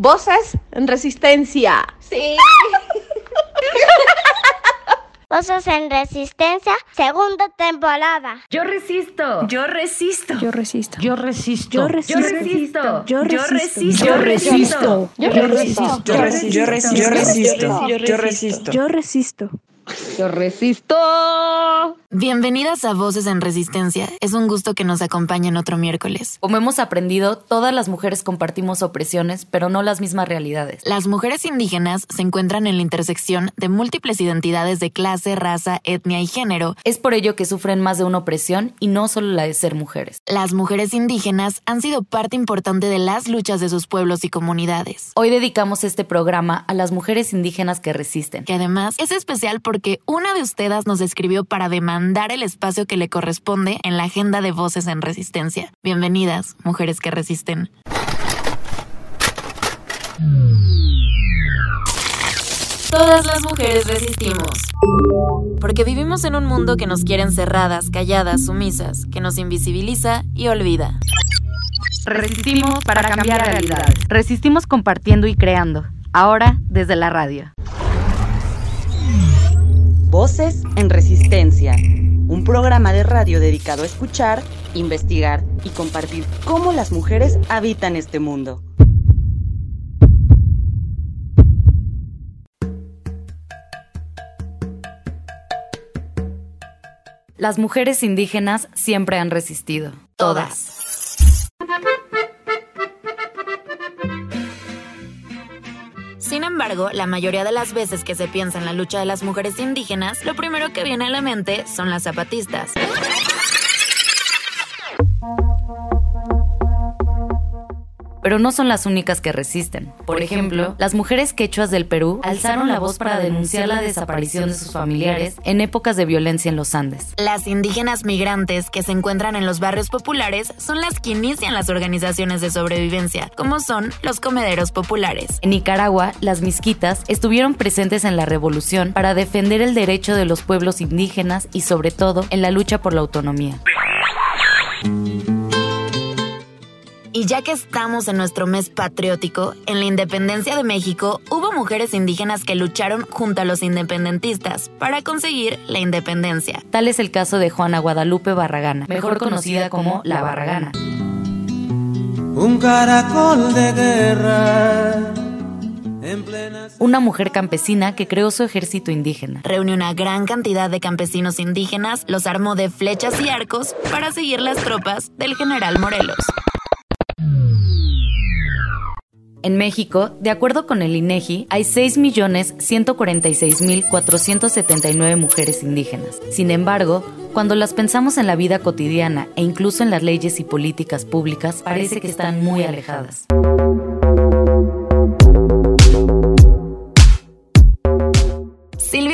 Voces en resistencia. Sí. Voces en Resistencia, segunda temporada. Yo resisto. Yo resisto. Yo resisto. Yo resisto. Yo resisto. Yo resisto. Yo resisto. Yo resisto. Yo resisto. Yo resisto. Yo resisto. Yo resisto. Yo resisto. Yo resisto. Bienvenidas a Voces en Resistencia. Es un gusto que nos acompañen otro miércoles. Como hemos aprendido, todas las mujeres compartimos opresiones, pero no las mismas realidades. Las mujeres indígenas se encuentran en la intersección de múltiples identidades de clase, raza, etnia y género. Es por ello que sufren más de una opresión y no solo la de ser mujeres. Las mujeres indígenas han sido parte importante de las luchas de sus pueblos y comunidades. Hoy dedicamos este programa a las mujeres indígenas que resisten. Que además es especial porque una de ustedes nos escribió para demandar el espacio que le corresponde en la agenda de Voces en Resistencia. Bienvenidas, mujeres que resisten. Todas las mujeres resistimos. Porque vivimos en un mundo que nos quiere encerradas, calladas, sumisas, que nos invisibiliza y olvida. Resistimos para cambiar realidades. Resistimos compartiendo y creando. Ahora desde la radio. Voces en Resistencia, un programa de radio dedicado a escuchar, investigar y compartir cómo las mujeres habitan este mundo. Las mujeres indígenas siempre han resistido. Todas. Embargo, la mayoría de las veces que se piensa en la lucha de las mujeres indígenas, lo primero que viene a la mente son las zapatistas. Pero no son las únicas que resisten. Por ejemplo, las mujeres quechuas del Perú alzaron la voz para denunciar la desaparición de sus familiares en épocas de violencia en los Andes. Las indígenas migrantes que se encuentran en los barrios populares son las que inician las organizaciones de sobrevivencia, como son los comederos populares. En Nicaragua, las misquitas estuvieron presentes en la revolución para defender el derecho de los pueblos indígenas y sobre todo en la lucha por la autonomía. Y ya que estamos en nuestro mes patriótico, en la independencia de México hubo mujeres indígenas que lucharon junto a los independentistas para conseguir la independencia. Tal es el caso de Juana Guadalupe Barragana, mejor conocida como La Barragana. Un caracol de guerra. Una mujer campesina que creó su ejército indígena. Reunió una gran cantidad de campesinos indígenas, los armó de flechas y arcos para seguir las tropas del general Morelos. En México, de acuerdo con el INEGI, hay 6.146.479 mujeres indígenas. Sin embargo, cuando las pensamos en la vida cotidiana e incluso en las leyes y políticas públicas, parece que están muy alejadas.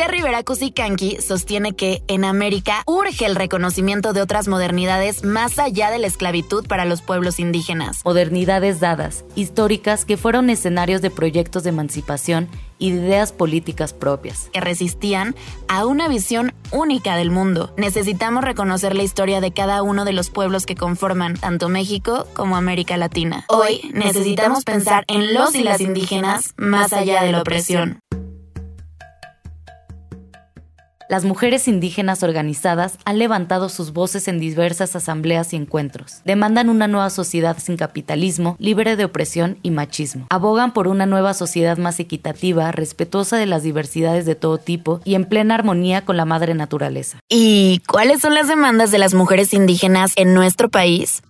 Rivera Cusicanqui sostiene que en América urge el reconocimiento de otras modernidades más allá de la esclavitud para los pueblos indígenas. Modernidades dadas, históricas que fueron escenarios de proyectos de emancipación y de ideas políticas propias. Que resistían a una visión única del mundo. Necesitamos reconocer la historia de cada uno de los pueblos que conforman tanto México como América Latina. Hoy necesitamos pensar en los y las indígenas más allá de la opresión. Las mujeres indígenas organizadas han levantado sus voces en diversas asambleas y encuentros. Demandan una nueva sociedad sin capitalismo, libre de opresión y machismo. Abogan por una nueva sociedad más equitativa, respetuosa de las diversidades de todo tipo y en plena armonía con la madre naturaleza. ¿Y cuáles son las demandas de las mujeres indígenas en nuestro país?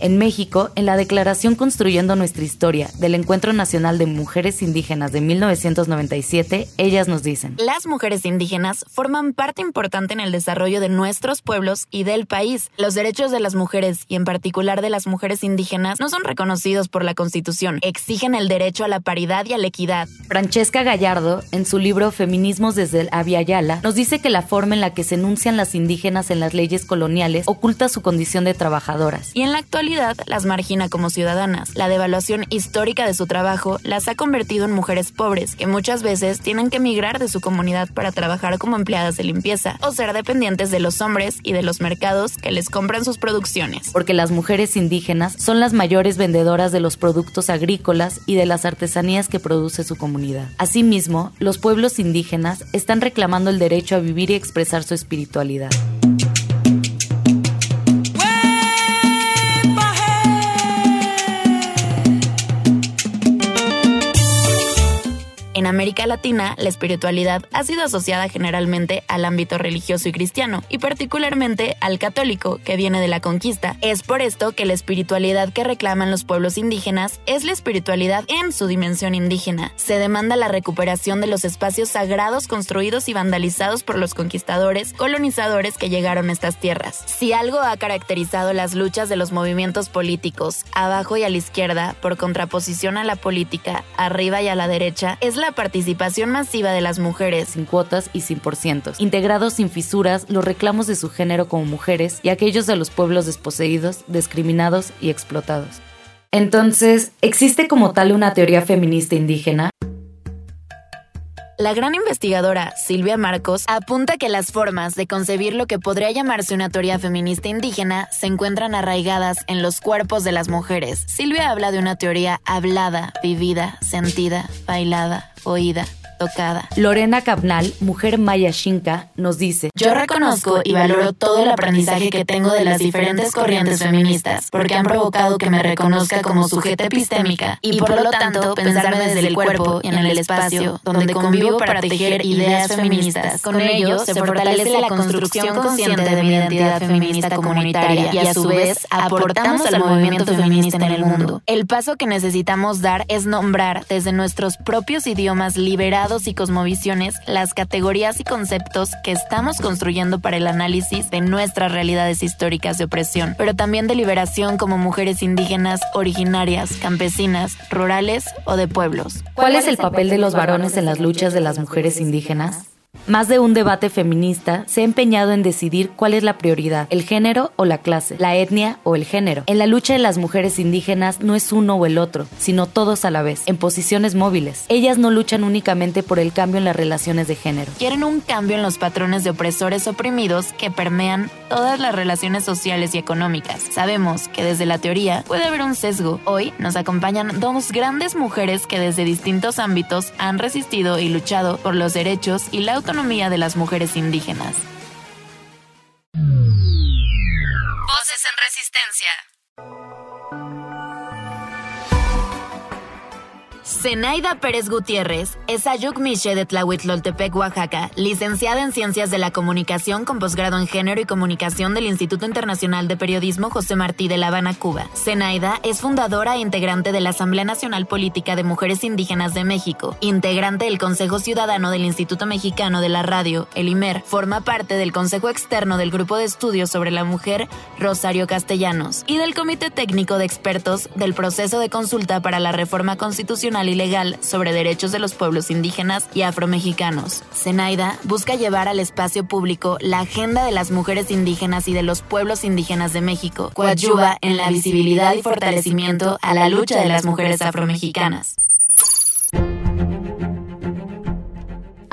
En México, en la Declaración Construyendo Nuestra Historia del Encuentro Nacional de Mujeres Indígenas de 1997, ellas nos dicen, Las mujeres indígenas forman parte importante en el desarrollo de nuestros pueblos y del país. Los derechos de las mujeres, y en particular de las mujeres indígenas, no son reconocidos por la Constitución. Exigen el derecho a la paridad y a la equidad. Francesca Gallardo, en su libro Feminismos desde el Aviala, nos dice que la forma en la que se enuncian las indígenas en las leyes coloniales oculta su condición de trabajadoras. Y en la actualidad las margina como ciudadanas. La devaluación histórica de su trabajo las ha convertido en mujeres pobres, que muchas veces tienen que emigrar de su comunidad para trabajar como empleadas de limpieza o ser dependientes de los hombres y de los mercados que les compran sus producciones. Porque las mujeres indígenas son las mayores vendedoras de los productos agrícolas y de las artesanías que produce su comunidad. Asimismo, los pueblos indígenas están reclamando el derecho a vivir y expresar su espiritualidad. En América Latina, la espiritualidad ha sido asociada generalmente al ámbito religioso y cristiano, y particularmente al católico, que viene de la conquista. Es por esto que la espiritualidad que reclaman los pueblos indígenas es la espiritualidad en su dimensión indígena. Se demanda la recuperación de los espacios sagrados construidos y vandalizados por los conquistadores, colonizadores que llegaron a estas tierras. Si algo ha caracterizado las luchas de los movimientos políticos, abajo y a la izquierda, por contraposición a la política, arriba y a la derecha, es la participación masiva de las mujeres, sin cuotas y sin porcientos, integrados sin fisuras los reclamos de su género como mujeres y aquellos de los pueblos desposeídos, discriminados y explotados. Entonces, ¿existe como tal una teoría feminista indígena? La gran investigadora Silvia Marcos apunta que las formas de concebir lo que podría llamarse una teoría feminista indígena se encuentran arraigadas en los cuerpos de las mujeres. Silvia habla de una teoría hablada, vivida, sentida, bailada, oída, tocada. Lorena Cabnal, mujer maya xinca, nos dice: Yo reconozco y valoro todo el aprendizaje que tengo de las diferentes corrientes feministas, porque han provocado que me reconozca como sujeta epistémica y por lo tanto pensarme desde el cuerpo y en el espacio, donde convivo para tejer ideas feministas. Con ello se fortalece la construcción consciente de mi identidad feminista comunitaria y a su vez aportamos al movimiento feminista en el mundo. El paso que necesitamos dar es nombrar desde nuestros propios idiomas liberados y cosmovisiones las categorías y conceptos que estamos construyendo para el análisis de nuestras realidades históricas de opresión, pero también de liberación como mujeres indígenas originarias, campesinas, rurales o de pueblos. ¿Cuál es el papel de los varones en las luchas de las mujeres indígenas? Más de un debate feminista se ha empeñado en decidir cuál es la prioridad, el género o la clase, la etnia o el género. En la lucha de las mujeres indígenas no es uno o el otro, sino todos a la vez, en posiciones móviles. Ellas no luchan únicamente por el cambio en las relaciones de género. Quieren un cambio en los patrones de opresores oprimidos que permean todas las relaciones sociales y económicas. Sabemos que desde la teoría puede haber un sesgo. Hoy nos acompañan dos grandes mujeres que desde distintos ámbitos han resistido y luchado por los derechos y la autonomía de las mujeres indígenas. Voces en Resistencia. Zenaida Pérez Gutiérrez es Ayuk Miche de Tlahuitloltepec, Oaxaca, licenciada en Ciencias de la Comunicación con posgrado en Género y Comunicación del Instituto Internacional de Periodismo José Martí de La Habana, Cuba. Zenaida es fundadora e integrante de la Asamblea Nacional Política de Mujeres Indígenas de México, integrante del Consejo Ciudadano del Instituto Mexicano de la Radio, el IMER, forma parte del Consejo Externo del Grupo de Estudios sobre la Mujer Rosario Castellanos y del Comité Técnico de Expertos del Proceso de Consulta para la Reforma Constitucional y legal sobre derechos de los pueblos indígenas y afromexicanos. Zenaida busca llevar al espacio público la agenda de las mujeres indígenas y de los pueblos indígenas de México, coadyuva en la visibilidad y fortalecimiento a la lucha de las mujeres afromexicanas.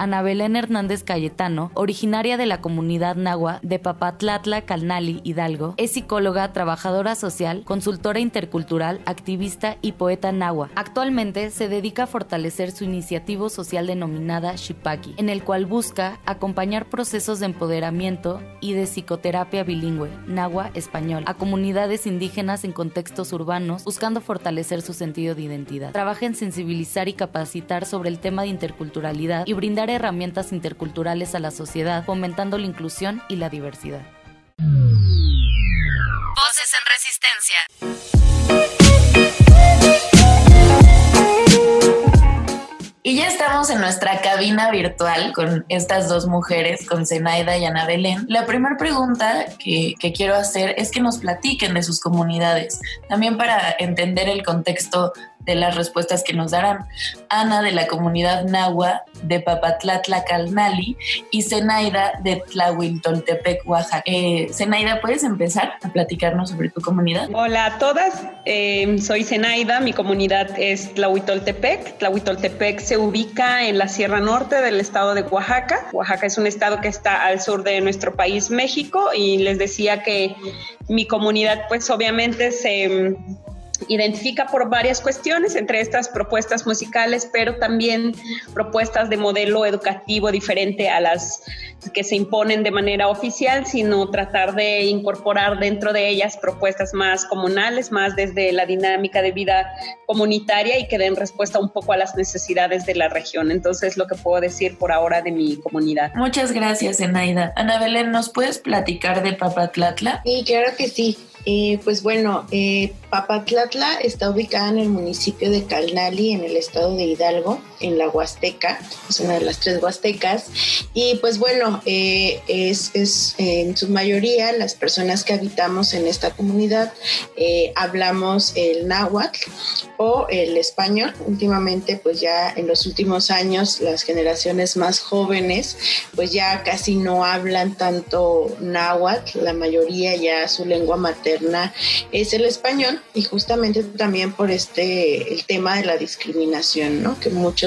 Ana Belén Hernández Cayetano, originaria de la comunidad nahua de Papatlatla, Calnali, Hidalgo, es psicóloga, trabajadora social, consultora intercultural, activista y poeta nahua. Actualmente se dedica a fortalecer su iniciativa social denominada Shipaki, en el cual busca acompañar procesos de empoderamiento y de psicoterapia bilingüe, nahua-español, a comunidades indígenas en contextos urbanos, buscando fortalecer su sentido de identidad. Trabaja en sensibilizar y capacitar sobre el tema de interculturalidad y brindar herramientas interculturales a la sociedad, fomentando la inclusión y la diversidad. Voces en Resistencia. Y ya estamos en nuestra cabina virtual con estas dos mujeres, con Zenaida y Ana Belén. La primera pregunta que, que, quiero hacer es que nos platiquen de sus comunidades, también para entender el contexto de las respuestas que nos darán. Ana de la comunidad Nahua de Papatlatla Calnali y Zenaida de Tlahuiltoltepec, Oaxaca. Eh, Zenaida, ¿puedes empezar a platicarnos sobre tu comunidad? Hola a todas, eh, soy Zenaida, mi comunidad es Tlahuitoltepec. Tlahuitoltepec se ubica en la Sierra Norte del estado de Oaxaca. Oaxaca es un estado que está al sur de nuestro país, México, y les decía que mi comunidad pues obviamente se identifica por varias cuestiones, entre estas propuestas musicales, pero también propuestas de modelo educativo diferente a las que se imponen de manera oficial, sino tratar de incorporar dentro de ellas propuestas más comunales, más desde la dinámica de vida comunitaria y que den respuesta un poco a las necesidades de la región. Entonces, lo que puedo decir por ahora de mi comunidad. Muchas gracias, Enaida. Ana Belén, ¿nos puedes platicar de Papatlatla? Sí, claro que sí. Eh, pues bueno, eh, Papatlatla está ubicada en el municipio de Calnali, en el estado de Hidalgo, en la Huasteca, es una de las tres Huastecas. Y pues bueno, eh, es, es en su mayoría las personas que habitamos en esta comunidad hablamos el náhuatl o el español. Últimamente, pues ya en los últimos años, las generaciones más jóvenes, pues ya casi no hablan tanto náhuatl, la mayoría ya su lengua materna es el español y justamente también por este el tema de la discriminación, ¿no? Que muchos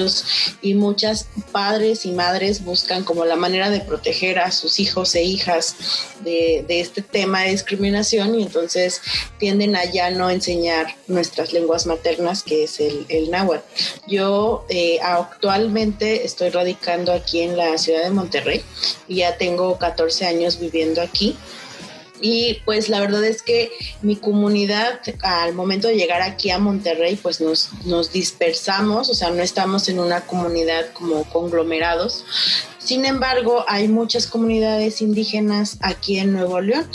y muchas padres y madres buscan como la manera de proteger a sus hijos e hijas de, este tema de discriminación y entonces tienden a ya no enseñar nuestras lenguas maternas, que es el, el náhuatl. Yo eh, actualmente estoy radicando aquí en la ciudad de Monterrey y ya tengo 14 años viviendo aquí. Y pues la verdad es que mi comunidad al momento de llegar aquí a Monterrey pues nos, nos dispersamos, o sea, no estamos en una comunidad como conglomerados. Sin embargo, hay muchas comunidades indígenas aquí en Nuevo León.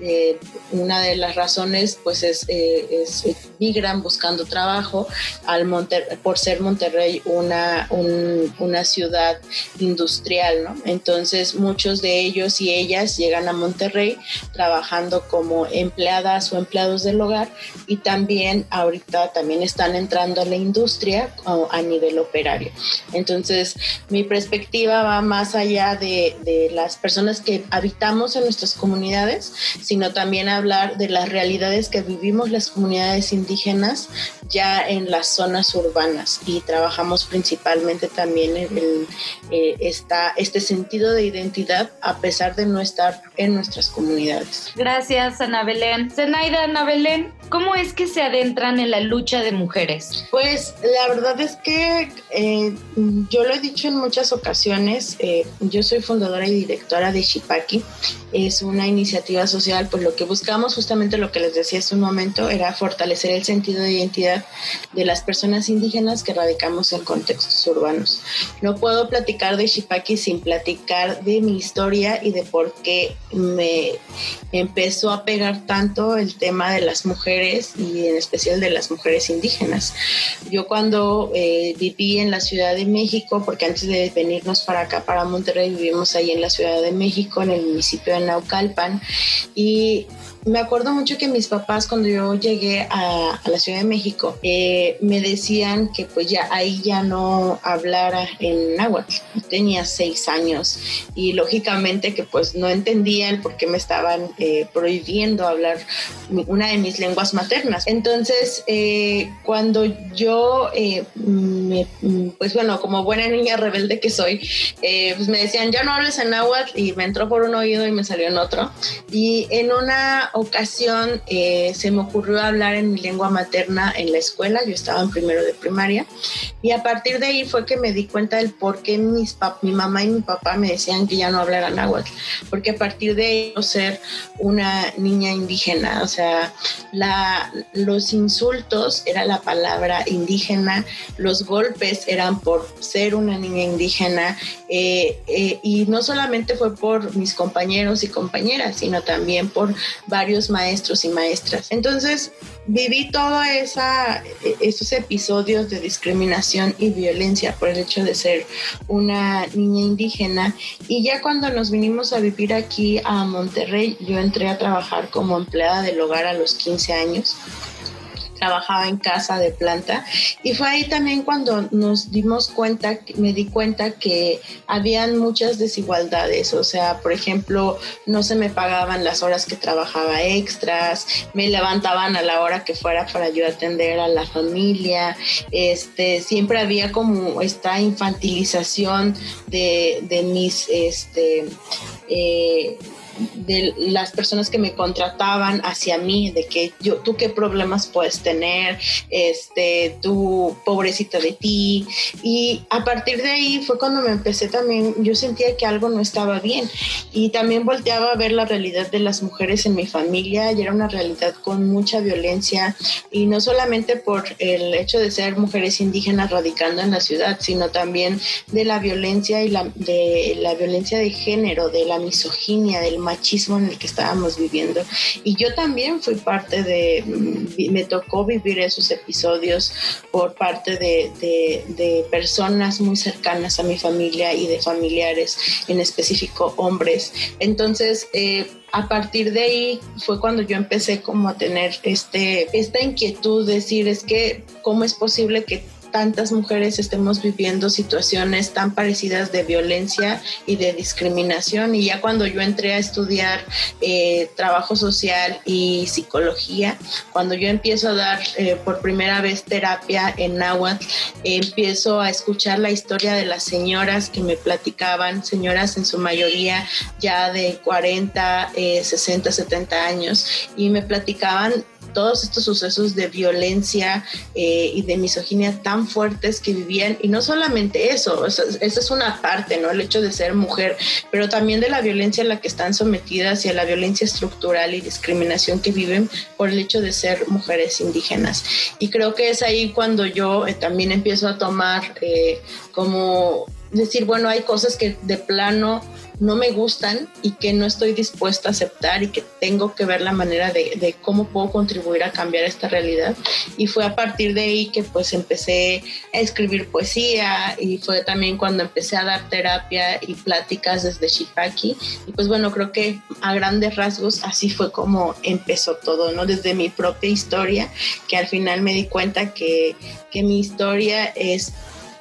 Eh, una de las razones pues es, eh, es migran buscando trabajo al Monter por ser Monterrey una, un, una ciudad industrial, ¿no? Entonces muchos de ellos y ellas llegan a Monterrey trabajando como empleadas o empleados del hogar y también ahorita también están entrando a la industria a nivel operario. Entonces mi perspectiva va más allá de, de las personas que habitamos en nuestras comunidades, sino también hablar de las realidades que vivimos las comunidades indígenas ya en las zonas urbanas y trabajamos principalmente también en el, eh, esta, este sentido de identidad a pesar de no estar en nuestras comunidades. Gracias, Ana Belén. Zenaida, Ana Belén, ¿cómo es que se adentran en la lucha de mujeres? Pues la verdad es que eh, yo lo he dicho en muchas ocasiones, eh, yo soy fundadora y directora de Shipaki, es una iniciativa social, pues lo que buscamos justamente lo que les decía hace un momento era fortalecer el sentido de identidad de las personas indígenas que radicamos en contextos urbanos. No puedo platicar de Shipaki sin platicar de mi historia y de por qué me empezó a pegar tanto el tema de las mujeres y en especial de las mujeres indígenas. Yo cuando eh, viví en la Ciudad de México, porque antes de venirnos para acá, para Monterrey, vivimos ahí en la Ciudad de México, en el municipio de Naucalpan, y me acuerdo mucho que mis papás cuando yo llegué a, la Ciudad de México eh, me decían que pues ya ahí ya no hablara en náhuatl. Tenía seis años y lógicamente que pues no entendía el por qué me estaban eh, prohibiendo hablar una de mis lenguas maternas. Entonces eh, cuando yo me, pues bueno como buena niña rebelde que soy pues me decían ya no hables en náhuatl y me entró por un oído y me salió en otro y en una ocasión eh, se me ocurrió hablar en mi lengua materna en la escuela, yo estaba en primero de primaria, y a partir de ahí fue que me di cuenta del por qué mis mi mamá y mi papá me decían que ya no hablara náhuatl, porque a partir de ahí ser una niña indígena, o sea, la, los insultos era la palabra indígena, los golpes eran por ser una niña indígena, eh, eh, y no solamente fue por mis compañeros y compañeras, sino también por varios maestros y maestras. Entonces, viví todos esos episodios de discriminación y violencia por el hecho de ser una niña indígena y ya cuando nos vinimos a vivir aquí a Monterrey, yo entré a trabajar como empleada del hogar a los 15 años trabajaba en casa de planta. Y fue ahí también cuando nos dimos cuenta, me di cuenta que habían muchas desigualdades, o sea, por ejemplo, no se me pagaban las horas que trabajaba extras, me levantaban a la hora que fuera para yo atender a la familia, este, siempre había como esta infantilización de, de mis, este, eh, de las personas que me contrataban hacia mí, de que yo, tú qué problemas puedes tener, este, tú pobrecita de ti. Y a partir de ahí fue cuando me empecé también, yo sentía que algo no estaba bien. Y también volteaba a ver la realidad de las mujeres en mi familia y era una realidad con mucha violencia y no solamente por el hecho de ser mujeres indígenas radicando en la ciudad, sino también de la violencia y la, de la violencia de género, de la misoginia, del machismo en el que estábamos viviendo. Y yo también fui parte de, mm, me tocó vivir esos episodios por parte de, de, personas muy cercanas a mi familia y de familiares, en específico hombres. Entonces, eh, a partir de ahí fue cuando yo empecé como a tener este, esta inquietud, decir, es que, ¿cómo es posible que tantas mujeres estemos viviendo situaciones tan parecidas de violencia y de discriminación. Y ya cuando yo entré a estudiar eh, trabajo social y psicología, cuando yo empiezo a dar eh, por primera vez terapia en náhuatl, empiezo a escuchar la historia de las señoras que me platicaban, señoras en su mayoría ya de 40, 60, 70 años, y me platicaban todos estos sucesos de violencia eh, y de misoginia tan fuertes que vivían, y no solamente eso, esa, es una parte, ¿no? El hecho de ser mujer, pero también de la violencia a la que están sometidas y a la violencia estructural y discriminación que viven por el hecho de ser mujeres indígenas. Y creo que es ahí cuando yo eh, también empiezo a tomar eh, como decir, bueno, hay cosas que de plano no me gustan y que no estoy dispuesta a aceptar y que tengo que ver la manera de, cómo puedo contribuir a cambiar esta realidad. Y fue a partir de ahí que pues empecé a escribir poesía y fue también cuando empecé a dar terapia y pláticas desde Shipaki. Y pues bueno, creo que a grandes rasgos así fue como empezó todo, ¿no? Desde mi propia historia, que al final me di cuenta que, que mi historia es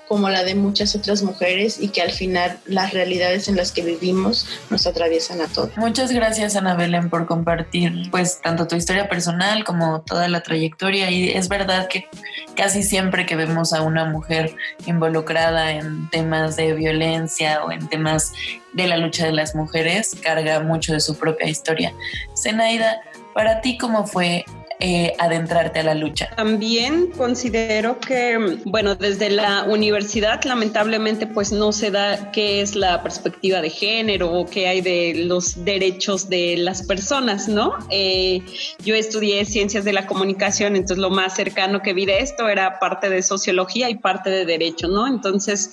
como la de muchas otras mujeres y que al final las realidades en las que vivimos nos atraviesan a todos. Muchas gracias Ana Belén por compartir pues tanto tu historia personal como toda la trayectoria y es verdad que casi siempre que vemos a una mujer involucrada en temas de violencia o en temas de la lucha de las mujeres carga mucho de su propia historia. Zenaida, para ti cómo fue eh, adentrarte a la lucha? También considero que, bueno, desde la universidad lamentablemente pues no se da qué es la perspectiva de género o qué hay de los derechos de las personas, ¿no? Eh, yo estudié ciencias de la comunicación, entonces lo más cercano que vi de esto era parte de sociología y parte de derecho, ¿no? Entonces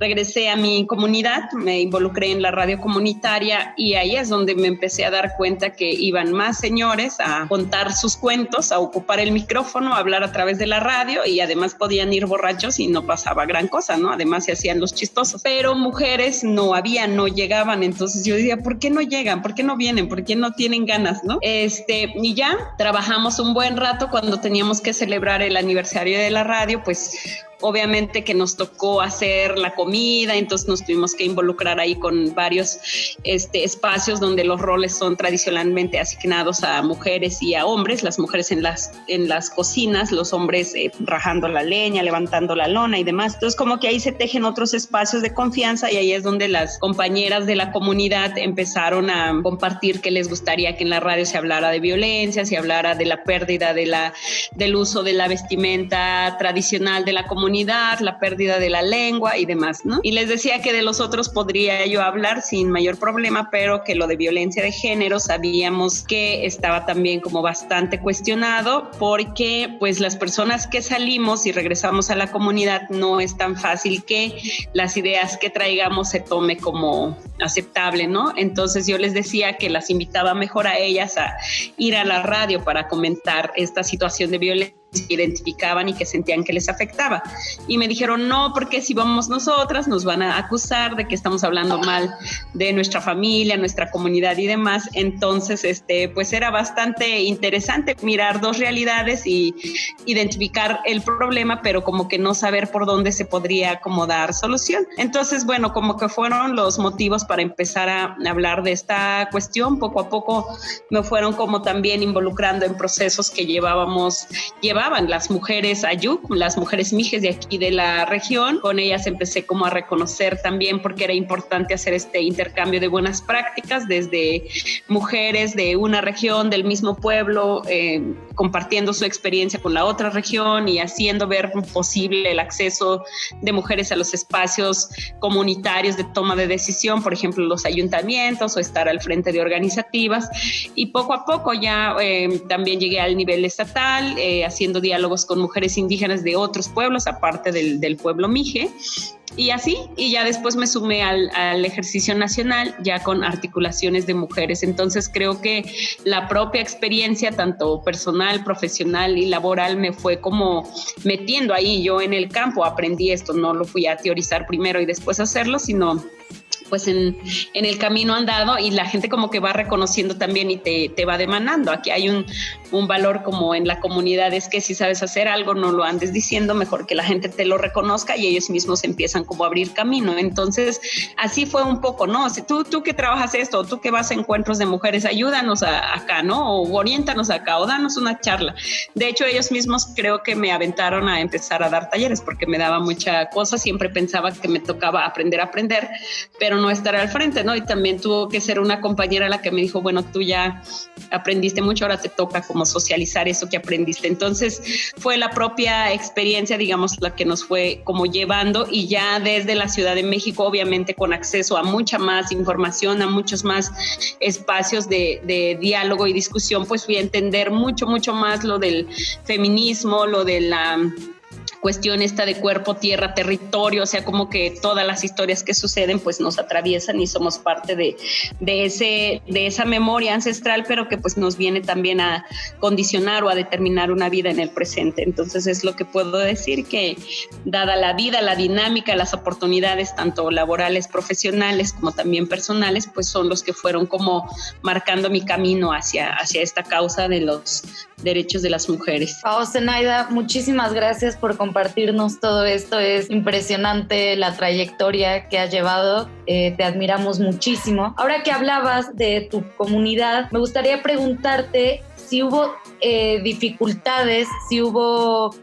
regresé a mi comunidad, me involucré en la radio comunitaria y ahí es donde me empecé a dar cuenta que iban más señores a contar sus cuentos a ocupar el micrófono, a hablar a través de la radio y además podían ir borrachos y no pasaba gran cosa, ¿no? Además se hacían los chistosos. Pero mujeres no había, no llegaban. Entonces yo decía, ¿por qué no llegan? ¿Por qué no vienen? ¿Por qué no tienen ganas, no? Este, y ya trabajamos un buen rato cuando teníamos que celebrar el aniversario de la radio, pues obviamente que nos tocó hacer la comida, entonces nos tuvimos que involucrar ahí con varios este, espacios donde los roles son tradicionalmente asignados a mujeres y a hombres, las mujeres en las, en las cocinas, los hombres eh, rajando la leña, levantando la lona y demás. Entonces como que ahí se tejen otros espacios de confianza y ahí es donde las compañeras de la comunidad empezaron a compartir que les gustaría que en la radio se hablara de violencia, se hablara de la pérdida de la, del uso de la vestimenta tradicional de la comunidad comunidad, la pérdida de la lengua y demás, ¿no? Y les decía que de los otros podría yo hablar sin mayor problema, pero que lo de violencia de género sabíamos que estaba también como bastante cuestionado porque pues las personas que salimos y regresamos a la comunidad no es tan fácil que las ideas que traigamos se tome como aceptable, ¿no? Entonces yo les decía que las invitaba mejor a ellas a ir a la radio para comentar esta situación de violencia identificaban y que sentían que les afectaba. Y me dijeron, no, porque si vamos nosotras nos van a acusar de que estamos hablando mal de nuestra familia, nuestra comunidad y demás. Entonces, este, pues era bastante interesante mirar dos realidades y identificar el problema, pero como que no saber por dónde se podría como dar solución. Entonces, bueno, como que fueron los motivos para empezar a hablar de esta cuestión. Poco a poco me fueron como también involucrando en procesos que llevábamos, llevábamos las mujeres Ayuk, las mujeres mijes de aquí de la región. Con ellas empecé como a reconocer también porque era importante hacer este intercambio de buenas prácticas desde mujeres de una región, del mismo pueblo, eh, compartiendo su experiencia con la otra región y haciendo ver posible el acceso de mujeres a los espacios comunitarios de toma de decisión, por ejemplo, los ayuntamientos o estar al frente de organizativas. Y poco a poco ya eh, también llegué al nivel estatal, eh, haciendo diálogos con mujeres indígenas de otros pueblos, aparte del, del pueblo Mije. Y así, y ya después me sumé al, al, ejercicio nacional, ya con articulaciones de mujeres. Entonces creo que la propia experiencia, tanto personal, profesional y laboral, me fue como metiendo ahí. Yo en el campo aprendí esto, no lo fui a teorizar primero y después hacerlo, sino pues en, en, el camino andado y la gente como que va reconociendo también y te, te va demandando. Aquí hay un, un, valor como en la comunidad, es que si sabes hacer algo, no lo andes diciendo, mejor que la gente te lo reconozca y ellos mismos empiezan como a abrir camino. Entonces, así fue un poco, ¿no? Si tú, tú que trabajas esto, tú que vas a encuentros de mujeres, ayúdanos a, acá, ¿no? O oriéntanos acá, o danos una charla. De hecho, ellos mismos creo que me aventaron a empezar a dar talleres porque me daba mucha cosa, siempre pensaba que me tocaba aprender a aprender, pero no estar al frente, ¿no? Y también tuvo que ser una compañera la que me dijo, bueno, tú ya aprendiste mucho, ahora te toca como socializar eso que aprendiste. Entonces fue la propia experiencia, digamos, la que nos fue como llevando y ya desde la Ciudad de México, obviamente con acceso a mucha más información, a muchos más espacios de, de diálogo y discusión, pues fui a entender mucho, mucho más lo del feminismo, lo de la cuestión esta de cuerpo, tierra, territorio, o sea, como que todas las historias que suceden pues nos atraviesan y somos parte de, de, ese, de esa memoria ancestral, pero que pues nos viene también a condicionar o a determinar una vida en el presente. Entonces es lo que puedo decir que dada la vida, la dinámica, las oportunidades, tanto laborales, profesionales como también personales, pues son los que fueron como marcando mi camino hacia, hacia esta causa de los derechos de las mujeres. Zenaida, muchísimas gracias por compartirnos todo esto. Es impresionante la trayectoria que has llevado. Eh, te admiramos muchísimo. Ahora que hablabas de tu comunidad, me gustaría preguntarte si hubo eh, dificultades, si hubo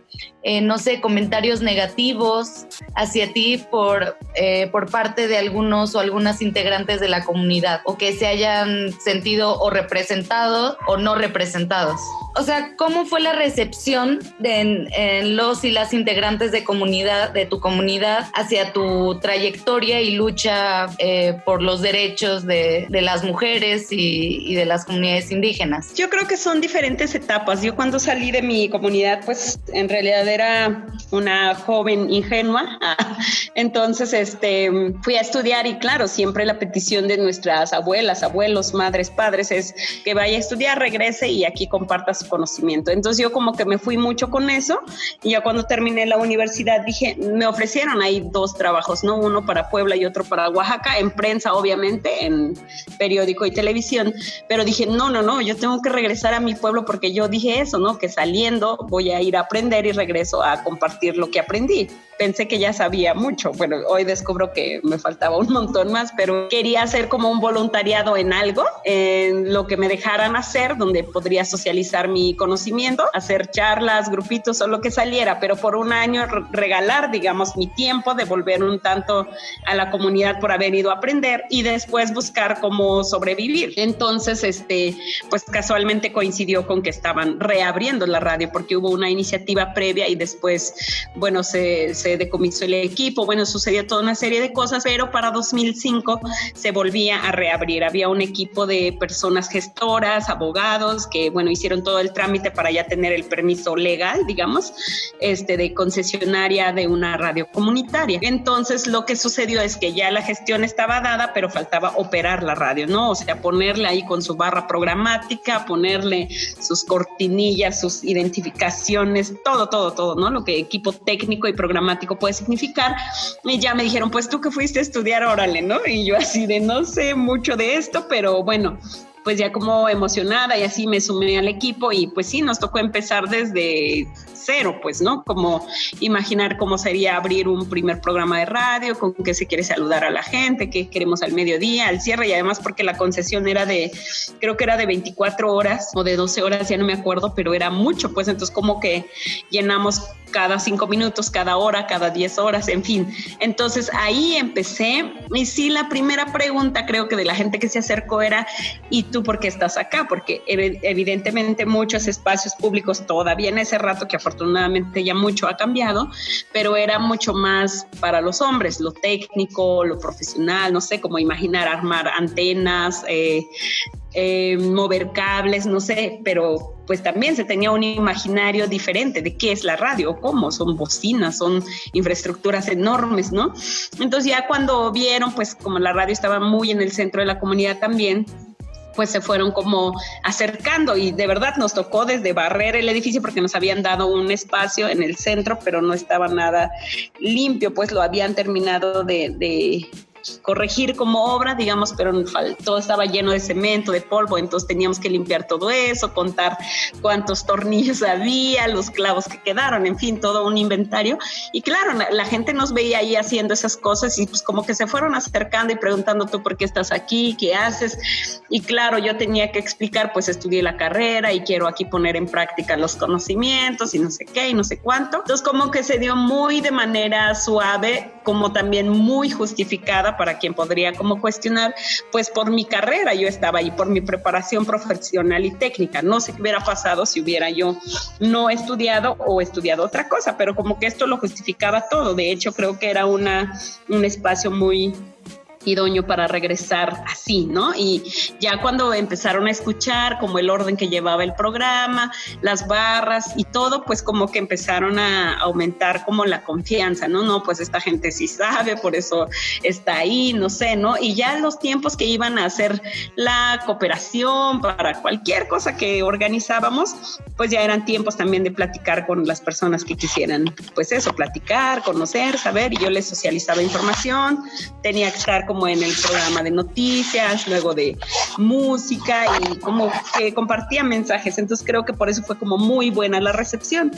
eh, no sé, comentarios negativos hacia ti por, eh, por parte de algunos o algunas integrantes de la comunidad o que se hayan sentido o representados o no representados. O sea, ¿cómo fue la recepción de los y las integrantes de comunidad, de tu comunidad, hacia tu trayectoria y lucha eh, por los derechos de, de las mujeres y, y, de las comunidades indígenas? Yo creo que son diferentes etapas. Yo cuando salí de mi comunidad, pues en realidad era una joven ingenua, entonces este, fui a estudiar y claro, siempre la petición de nuestras abuelas, abuelos, madres, padres es que vaya a estudiar, regrese y aquí comparta su conocimiento. Entonces yo como que me fui mucho con eso y ya cuando terminé la universidad dije, me ofrecieron ahí dos trabajos, ¿no? Uno para Puebla y otro para Oaxaca, en prensa obviamente, en periódico y televisión, pero dije, no, no, no, yo tengo que regresar a mi pueblo porque yo dije eso, ¿no? Que saliendo voy a ir a aprender y regreso a compartir lo que aprendí. Pensé que ya sabía mucho. Bueno, hoy descubro que me faltaba un montón más, pero quería hacer como un voluntariado en algo, en lo que me dejaran hacer, donde podría socializar mi conocimiento, hacer charlas, grupitos o lo que saliera, pero por un año regalar, digamos, mi tiempo, devolver un tanto a la comunidad por haber ido a aprender y después buscar cómo sobrevivir. Entonces, este, pues casualmente coincidió con que estaban reabriendo la radio porque hubo una iniciativa y después, bueno, se, se decomisó el equipo, bueno, sucedió toda una serie de cosas, pero para 2005 se volvía a reabrir. Había un equipo de personas gestoras, abogados, que, bueno, hicieron todo el trámite para ya tener el permiso legal, digamos, este, de concesionaria de una radio comunitaria. Entonces, lo que sucedió es que ya la gestión estaba dada, pero faltaba operar la radio, ¿no? O sea, ponerle ahí con su barra programática, ponerle sus cortinillas, sus identificaciones, todo, todo, todo, ¿no? Lo que equipo técnico y programático puede significar. Y ya me dijeron, pues tú que fuiste a estudiar, órale, ¿no? Y yo así de no sé mucho de esto, pero bueno, pues ya como emocionada y así me sumé al equipo y pues sí, nos tocó empezar desde cero, pues, ¿no? Como imaginar cómo sería abrir un primer programa de radio, con qué se quiere saludar a la gente, qué queremos al mediodía, al cierre y además porque la concesión era de, creo que era de 24 horas o de 12 horas, ya no me acuerdo, pero era mucho, pues entonces como que llenamos cada cinco minutos, cada hora, cada 10 horas, en fin. Entonces ahí empecé y sí, la primera pregunta creo que de la gente que se acercó era, ¿y tú por qué estás acá? Porque evidentemente muchos espacios públicos todavía en ese rato, que afortunadamente ya mucho ha cambiado, pero era mucho más para los hombres, lo técnico, lo profesional, no sé, cómo imaginar armar antenas, eh, eh, mover cables, no sé, pero pues también se tenía un imaginario diferente de qué es la radio, cómo, son bocinas, son infraestructuras enormes, ¿no? Entonces ya cuando vieron, pues como la radio estaba muy en el centro de la comunidad también, pues se fueron como acercando y de verdad nos tocó desde barrer el edificio porque nos habían dado un espacio en el centro, pero no estaba nada limpio, pues lo habían terminado de, de corregir como obra, digamos, pero todo estaba lleno de cemento, de polvo, entonces teníamos que limpiar todo eso, contar cuántos tornillos había, los clavos que quedaron, en fin, todo un inventario. Y claro, la gente nos veía ahí haciendo esas cosas y pues como que se fueron acercando y preguntando tú por qué estás aquí, qué haces. Y claro, yo tenía que explicar, pues estudié la carrera y quiero aquí poner en práctica los conocimientos y no sé qué y no sé cuánto. Entonces como que se dio muy de manera suave, como también muy justificada para quien podría como cuestionar, pues por mi carrera yo estaba ahí, por mi preparación profesional y técnica. No sé qué hubiera pasado si hubiera yo no estudiado o estudiado otra cosa, pero como que esto lo justificaba todo. De hecho, creo que era una, un espacio muy idóneo para regresar así, ¿no? Y ya cuando empezaron a escuchar como el orden que llevaba el programa, las barras y todo, pues como que empezaron a aumentar como la confianza, ¿no? No, pues esta gente sí sabe, por eso está ahí, no sé, ¿no? Y ya los tiempos que iban a hacer la cooperación para cualquier cosa que organizábamos, pues ya eran tiempos también de platicar con las personas que quisieran, pues eso, platicar, conocer, saber, y yo les socializaba información, tenía que estar como en el programa de noticias, luego de música y como que compartía mensajes. Entonces creo que por eso fue como muy buena la recepción.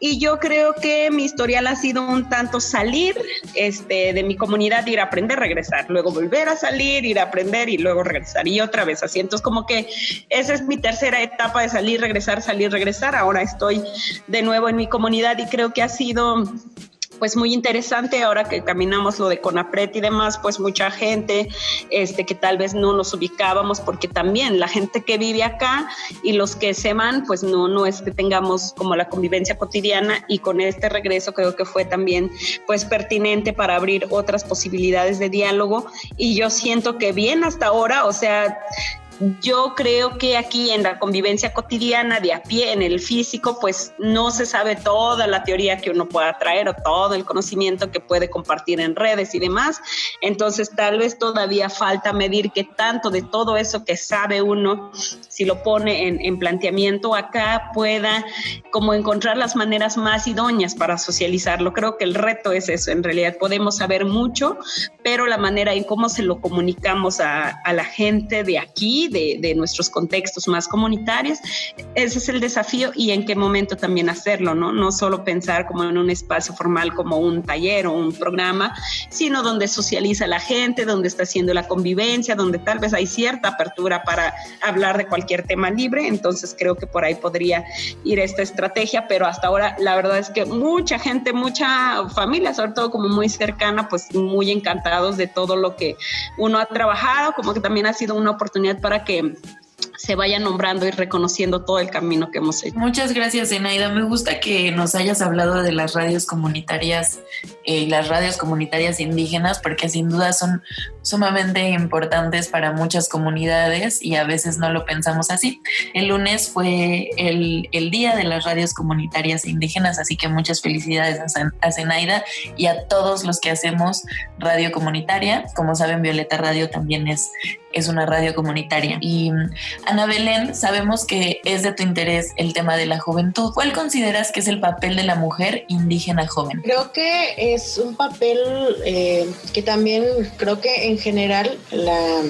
Y yo creo que mi historial ha sido un tanto salir este, de mi comunidad, ir a aprender, regresar, luego volver a salir, ir a aprender y luego regresar y otra vez así. Entonces como que esa es mi tercera etapa de salir, regresar, salir, regresar. Ahora estoy de nuevo en mi comunidad y creo que ha sido pues muy interesante ahora que caminamos lo de Conapret y demás, pues mucha gente este, que tal vez no nos ubicábamos porque también la gente que vive acá y los que se van, pues no, no es que tengamos como la convivencia cotidiana y con este regreso creo que fue también pues pertinente para abrir otras posibilidades de diálogo. Y yo siento que bien hasta ahora, o sea, yo creo que aquí en la convivencia cotidiana de a pie, en el físico, pues no se sabe toda la teoría que uno pueda traer o todo el conocimiento que puede compartir en redes y demás. Entonces tal vez todavía falta medir qué tanto de todo eso que sabe uno, si lo pone en, en planteamiento acá, pueda como encontrar las maneras más idóneas para socializarlo. Creo que el reto es eso, en realidad podemos saber mucho, pero la manera en cómo se lo comunicamos a, a la gente de aquí, de, nuestros contextos más comunitarios. Ese es el desafío y en qué momento también hacerlo, ¿no? No solo pensar como en un espacio formal como un taller o un programa, sino donde socializa la gente, donde está haciendo la convivencia, donde tal vez hay cierta apertura para hablar de cualquier tema libre. Entonces creo que por ahí podría ir esta estrategia, pero hasta ahora la verdad es que mucha gente, mucha familia, sobre todo como muy cercana, pues muy encantados de todo lo que uno ha trabajado, como que también ha sido una oportunidad para que se vaya nombrando y reconociendo todo el camino que hemos hecho. Muchas gracias, Enaida. Me gusta que nos hayas hablado de las radios comunitarias y eh, las radios comunitarias indígenas, porque sin duda son sumamente importantes para muchas comunidades y a veces no lo pensamos así. El lunes fue el, el Día de las Radios Comunitarias Indígenas, así que muchas felicidades a Zenaida y a todos los que hacemos radio comunitaria. Como saben, Violeta Radio también es, es una radio comunitaria. Y Ana Belén, sabemos que es de tu interés el tema de la juventud. ¿Cuál consideras que es el papel de la mujer indígena joven? Creo que es un papel eh, que también creo que en general la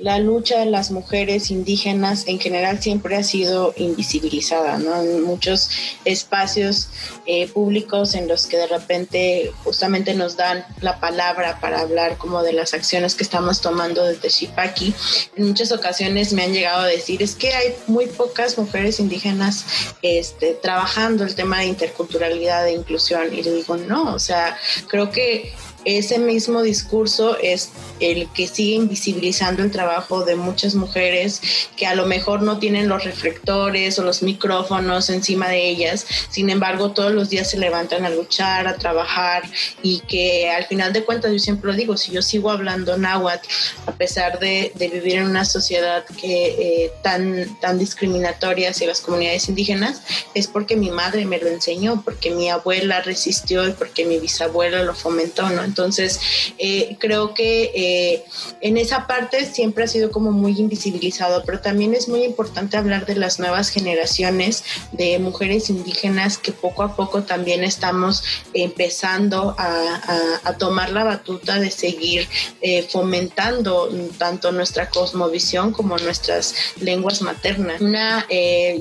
la lucha de las mujeres indígenas en general siempre ha sido invisibilizada, ¿no? En muchos espacios eh, públicos en los que de repente justamente nos dan la palabra para hablar como de las acciones que estamos tomando desde Shipaki, en muchas ocasiones me han llegado a decir es que hay muy pocas mujeres indígenas este, trabajando el tema de interculturalidad e inclusión y le digo no, o sea, creo que ese mismo discurso es el que sigue invisibilizando el trabajo de muchas mujeres que a lo mejor no tienen los reflectores o los micrófonos encima de ellas, sin embargo todos los días se levantan a luchar, a trabajar y que al final de cuentas yo siempre lo digo, si yo sigo hablando náhuatl a pesar de, vivir en una sociedad que eh, tan, tan discriminatoria hacia las comunidades indígenas, es porque mi madre me lo enseñó, porque mi abuela resistió y porque mi bisabuela lo fomentó, ¿no? Entonces, eh, creo que eh, en esa parte siempre ha sido como muy invisibilizado, pero también es muy importante hablar de las nuevas generaciones de mujeres indígenas que poco a poco también estamos empezando a, tomar la batuta de seguir eh, fomentando tanto nuestra cosmovisión como nuestras lenguas maternas. Una,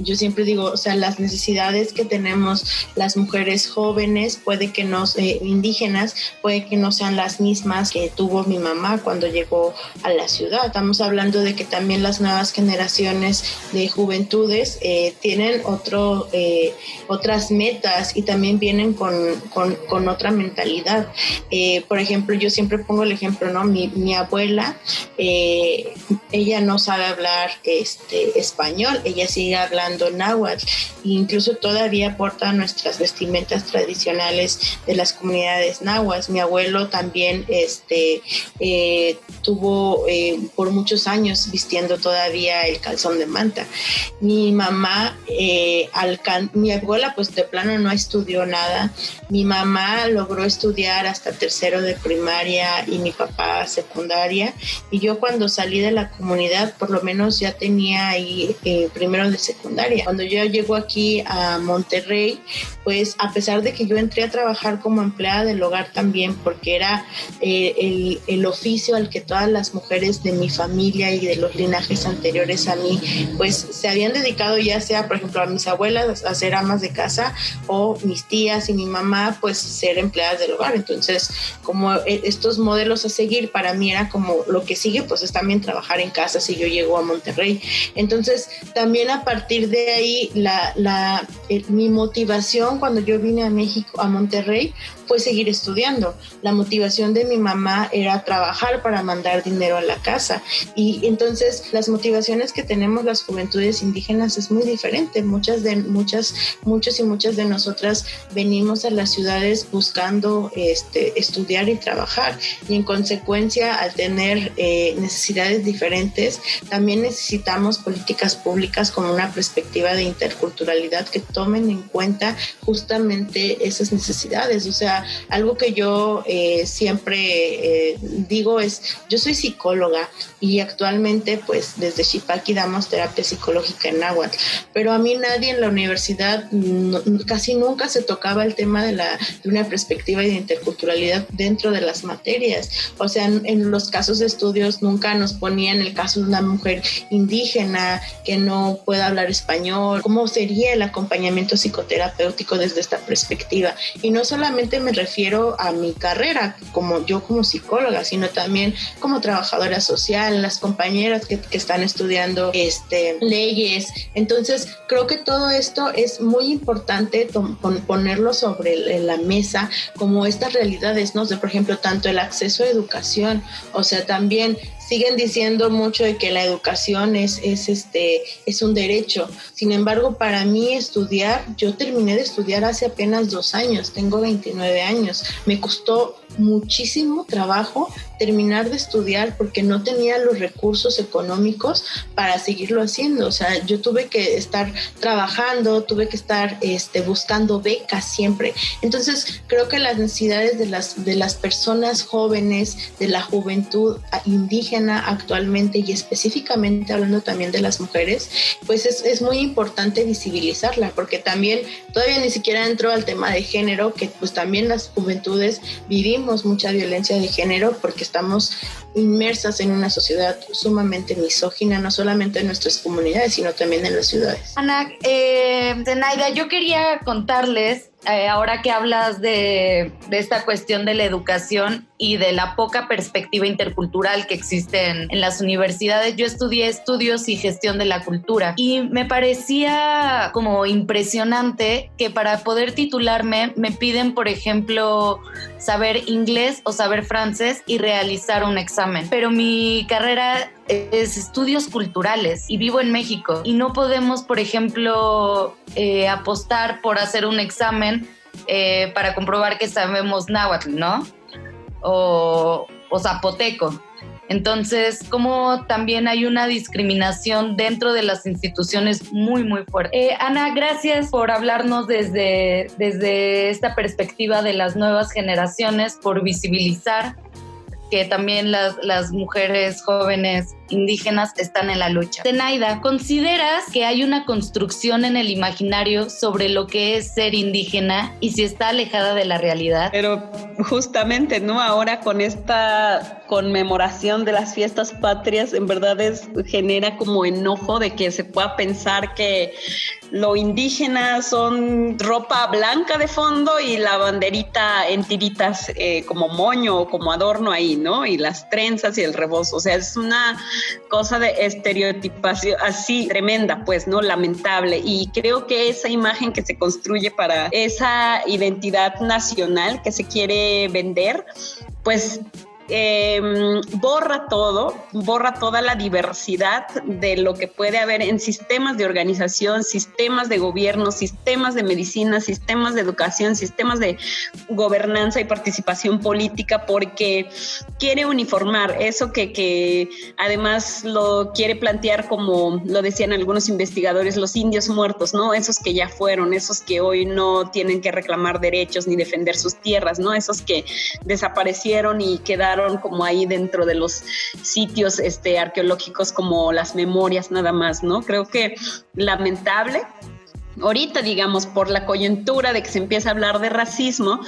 yo siempre digo, o sea, las necesidades que tenemos las mujeres jóvenes, puede que no, indígenas, puede que no sean las mismas que tuvo mi mamá cuando llegó a la ciudad. Estamos hablando de que también las nuevas generaciones de juventudes eh, tienen otro, eh, otras metas y también vienen con, con, otra mentalidad. Eh, por ejemplo, yo siempre pongo el ejemplo, ¿no? Mi, abuela, ella no sabe hablar este, español, ella sigue hablando náhuatl e incluso todavía porta nuestras vestimentas tradicionales de las comunidades náhuatl. Mi también este, eh, tuvo eh, por muchos años vistiendo todavía el calzón de manta. Mi mamá, eh, mi abuela pues de plano no estudió nada. Mi mamá logró estudiar hasta tercero de primaria y mi papá secundaria. Y yo cuando salí de la comunidad por lo menos ya tenía ahí primero de secundaria. Cuando yo llego aquí a Monterrey, pues a pesar de que yo entré a trabajar como empleada del hogar también, porque era eh, el, oficio al que todas las mujeres de mi familia y de los linajes anteriores a mí, pues se habían dedicado ya sea, por ejemplo, a mis abuelas a ser amas de casa o mis tías y mi mamá, pues ser empleadas del hogar. Entonces, como eh, estos modelos a seguir para mí era como lo que sigue, pues es también trabajar en casa si yo llego a Monterrey. Entonces, también a partir de ahí, la, la mi motivación cuando yo vine a México, a Monterrey, fue seguir estudiando. La motivación de mi mamá era trabajar para mandar dinero a la casa. Y entonces las motivaciones que tenemos las juventudes indígenas es muy diferente. Muchas de muchas, muchos y muchas de nosotras venimos a las ciudades buscando este, estudiar y trabajar. Y en consecuencia, al tener eh, necesidades diferentes, también necesitamos políticas públicas con una perspectiva de interculturalidad que tomen en cuenta justamente esas necesidades. O sea, algo que yo eh, siempre eh, digo es, yo soy psicóloga y actualmente pues desde Shipaki damos terapia psicológica en náhuatl, pero a mí nadie en la universidad casi nunca se tocaba el tema de, la, de una perspectiva de interculturalidad dentro de las materias. O sea, en, los casos de estudios nunca nos ponían el caso de una mujer indígena que no pueda hablar español, cómo sería el acompañamiento psicoterapéutico desde esta perspectiva. Y no solamente me me refiero a mi carrera, como yo como psicóloga, sino también como trabajadora social, las compañeras que, están estudiando este, leyes. Entonces, creo que todo esto es muy importante ponerlo sobre la mesa como estas realidades, ¿no? De, por ejemplo, tanto el acceso a educación, o sea, también siguen diciendo mucho de que la educación es, es, este, es un derecho. Sin embargo, para mí estudiar, yo terminé de estudiar hace apenas dos años, tengo 29 años. Me costó muchísimo trabajo terminar de estudiar porque no tenía los recursos económicos para seguirlo haciendo. O sea, yo tuve que estar trabajando, tuve que estar este, buscando becas siempre. Entonces, creo que las necesidades de las, de las personas jóvenes, de la juventud indígena actualmente y específicamente hablando también de las mujeres, pues es, es muy importante visibilizarla porque también todavía ni siquiera entró al tema de género, que pues también las juventudes vivimos mucha violencia de género porque estamos inmersas en una sociedad sumamente misógina, no solamente en nuestras comunidades, sino también en las ciudades. Ana, eh, Zenaida, yo quería contarles, eh, ahora que hablas de, esta cuestión de la educación y de la poca perspectiva intercultural que existe en, en, las universidades, yo estudié estudios y gestión de la cultura y me parecía como impresionante que para poder titularme me piden, por ejemplo, saber inglés o saber francés y realizar un examen. Pero mi carrera es estudios culturales y vivo en México y no podemos, por ejemplo, eh, apostar por hacer un examen eh, para comprobar que sabemos náhuatl, ¿no? O, o zapoteco. Entonces, como también hay una discriminación dentro de las instituciones muy, muy fuerte. Eh, Ana, gracias por hablarnos desde, desde esta perspectiva de las nuevas generaciones, por visibilizar que también las, las mujeres jóvenes indígenas están en la lucha. Tenaida, ¿consideras que hay una construcción en el imaginario sobre lo que es ser indígena y si está alejada de la realidad? Pero justamente, ¿no? Ahora con esta conmemoración de las fiestas patrias, en verdad es, genera como enojo de que se pueda pensar que lo indígena son ropa blanca de fondo y la banderita en tiritas eh, como moño o como adorno ahí, ¿no? Y las trenzas y el rebozo. O sea, es una cosa de estereotipación así tremenda, pues, ¿no? Lamentable. Y creo que esa imagen que se construye para esa identidad nacional que se quiere vender, pues eh, borra todo, borra toda la diversidad de lo que puede haber en sistemas de organización, sistemas de gobierno, sistemas de medicina, sistemas de educación, sistemas de gobernanza y participación política, porque quiere uniformar eso que, que además lo quiere plantear como lo decían algunos investigadores, los indios muertos, ¿no? Esos que ya fueron, esos que hoy no tienen que reclamar derechos ni defender sus tierras, ¿no? Esos que desaparecieron y como ahí dentro de los sitios este, arqueológicos como las memorias nada más, ¿no? Creo que lamentable ahorita, digamos, por la coyuntura de que se empieza a hablar de racismo,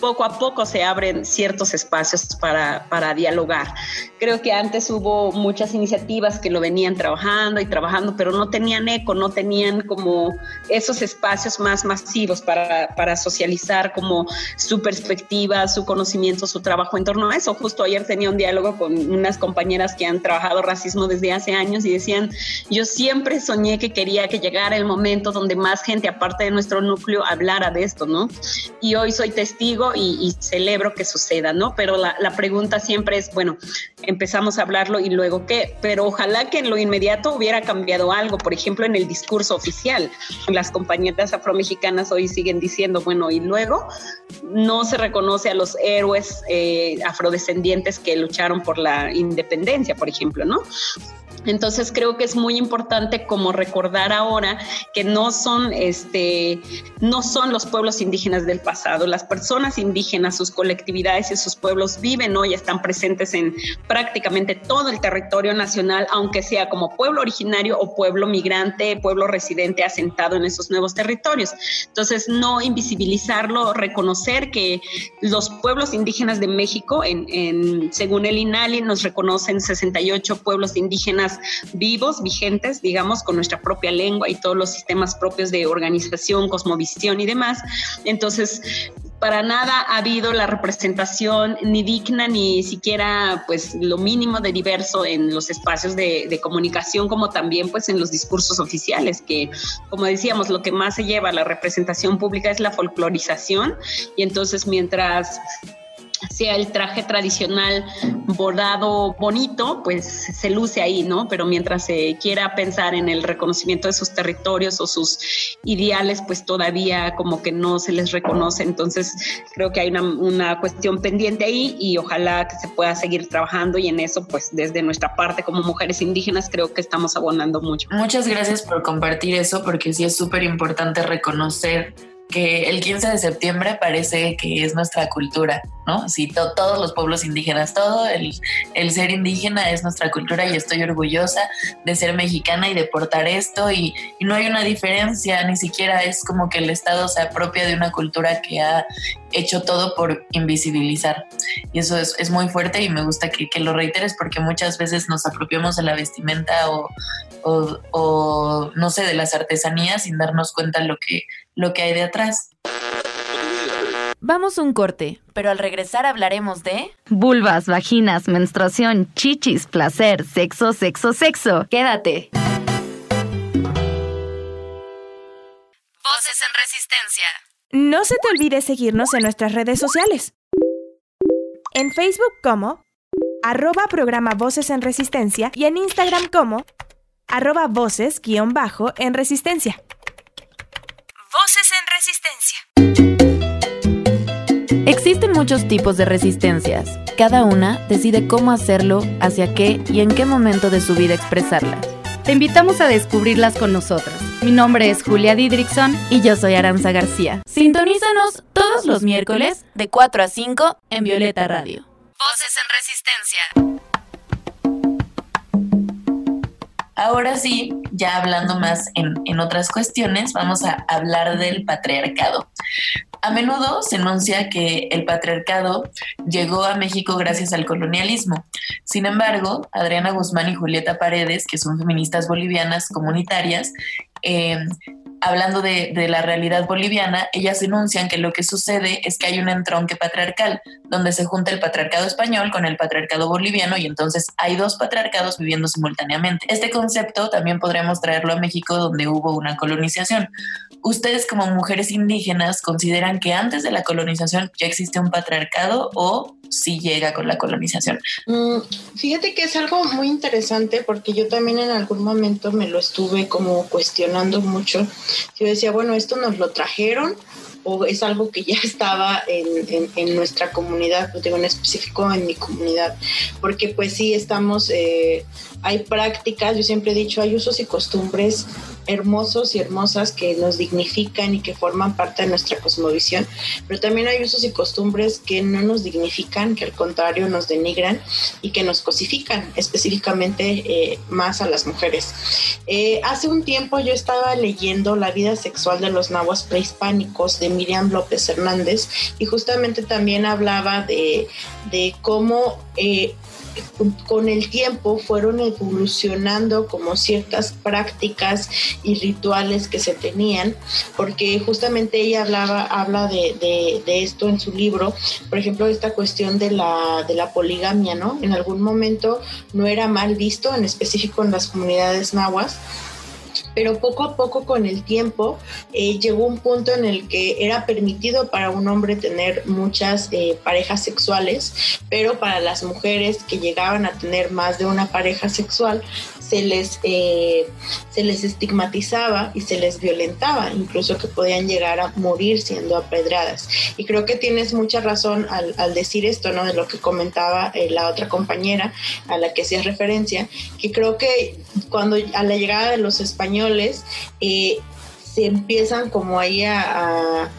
poco a poco se abren ciertos espacios para, para, dialogar. Creo que antes hubo muchas iniciativas que lo venían trabajando y trabajando, pero no tenían eco, no tenían como esos espacios más masivos para, para socializar como su perspectiva, su conocimiento, su trabajo en torno a eso. Justo ayer tenía un diálogo con unas compañeras que han trabajado racismo desde hace años y decían, yo siempre soñé que quería que llegara el momento donde más gente, aparte de nuestro núcleo, hablara de esto, ¿no? Y hoy soy testigo y, celebro que suceda, ¿no? Pero la, la, pregunta siempre es, bueno, empezamos a hablarlo y luego qué, pero ojalá que en lo inmediato hubiera cambiado algo, por ejemplo, en el discurso oficial. Las compañeras afromexicanas hoy siguen diciendo, bueno, y luego no se reconoce a los héroes eh, afrodescendientes que lucharon por la independencia, por ejemplo, ¿no? Entonces creo que es muy importante como recordar ahora que no son este no son los pueblos indígenas del pasado, las personas indígenas, sus colectividades y sus pueblos viven hoy, están presentes en prácticamente todo el territorio nacional, aunque sea como pueblo originario o pueblo migrante, pueblo residente asentado en esos nuevos territorios. Entonces, no invisibilizarlo, reconocer que los pueblos indígenas de México, en, según el INALI, nos reconocen 68 pueblos indígenas vivos, vigentes, digamos, con nuestra propia lengua y todos los sistemas propios de organización, cosmovisión y demás. Entonces, para nada ha habido la representación ni digna ni siquiera pues lo mínimo de diverso en los espacios de, de, comunicación como también pues en los discursos oficiales que como decíamos lo que más se lleva a la representación pública es la folclorización y entonces mientras sea el traje tradicional bordado bonito, pues se luce ahí, ¿no? Pero mientras se quiera pensar en el reconocimiento de sus territorios o sus ideales, pues todavía como que no se les reconoce. Entonces creo que hay una, una cuestión pendiente ahí y ojalá que se pueda seguir trabajando y en eso, pues desde nuestra parte como mujeres indígenas, creo que estamos abonando mucho. Muchas gracias por compartir eso, porque sí es súper importante reconocer que el 15 de septiembre parece que es nuestra cultura, ¿no? Sí, todos los pueblos indígenas, todo el, el, ser indígena es nuestra cultura y estoy orgullosa de ser mexicana y de portar esto y, y, no hay una diferencia, ni siquiera es como que el Estado se apropia de una cultura que ha hecho todo por invisibilizar. Y eso es, es muy fuerte y me gusta que, que, lo reiteres porque muchas veces nos apropiamos de la vestimenta o, o, o no sé, de las artesanías sin darnos cuenta lo que lo que hay de atrás. Vamos un corte, pero al regresar hablaremos de vulvas, vaginas, menstruación, chichis, placer, sexo, sexo, sexo. Quédate. Voces en resistencia. No se te olvide seguirnos en nuestras redes sociales. En Facebook como arroba programa Voces en Resistencia y en Instagram como arroba voces guion bajo en resistencia. Voces en Resistencia. Existen muchos tipos de resistencias. Cada una decide cómo hacerlo, hacia qué y en qué momento de su vida expresarlas. Te invitamos a descubrirlas con nosotras. Mi nombre es Julia Didrickson y yo soy Aranza García. Sintonízanos todos los miércoles de 4 a 5 en Violeta Radio. Voces en Resistencia. Ahora sí, ya hablando más en, en, otras cuestiones, vamos a hablar del patriarcado. A menudo se enuncia que el patriarcado llegó a México gracias al colonialismo. Sin embargo, Adriana Guzmán y Julieta Paredes, que son feministas bolivianas comunitarias, eh, hablando de, la realidad boliviana, ellas enuncian que lo que sucede es que hay un entronque patriarcal, donde se junta el patriarcado español con el patriarcado boliviano y entonces hay dos patriarcados viviendo simultáneamente. Este concepto también podremos traerlo a México, donde hubo una colonización. ¿Ustedes como mujeres indígenas consideran que antes de la colonización ya existe un patriarcado o si llega con la colonización? Mm, fíjate que es algo muy interesante porque yo también en algún momento me lo estuve como cuestionando mucho. Yo decía, bueno, esto nos lo trajeron o es algo que ya estaba en, en, nuestra comunidad, pues digo en específico en mi comunidad, porque pues sí estamos, eh, hay prácticas, yo siempre he dicho, hay usos y costumbres hermosos y hermosas que nos dignifican y que forman parte de nuestra cosmovisión, pero también hay usos y costumbres que no nos dignifican, que al contrario nos denigran y que nos cosifican, específicamente eh, más a las mujeres. Eh, hace un tiempo yo estaba leyendo La vida sexual de los nahuas prehispánicos de Miriam López Hernández y justamente también hablaba de, de cómo eh, con el tiempo fueron evolucionando como ciertas prácticas y rituales que se tenían, porque justamente ella habla de, esto en su libro, por ejemplo, esta cuestión de la, de la poligamia, ¿no? En algún momento no era mal visto, en específico en las comunidades nahuas, pero poco a poco con el tiempo eh, llegó un punto en el que era permitido para un hombre tener muchas eh, parejas sexuales, pero para las mujeres que llegaban a tener más de una pareja sexual se les, eh, se les estigmatizaba y se les violentaba, incluso que podían llegar a morir siendo apedradas. Y creo que tienes mucha razón al, al decir esto, ¿no? De lo que comentaba eh, la otra compañera a la que hacías referencia, que creo que cuando a la llegada de los españoles eh, se empiezan como ahí a, a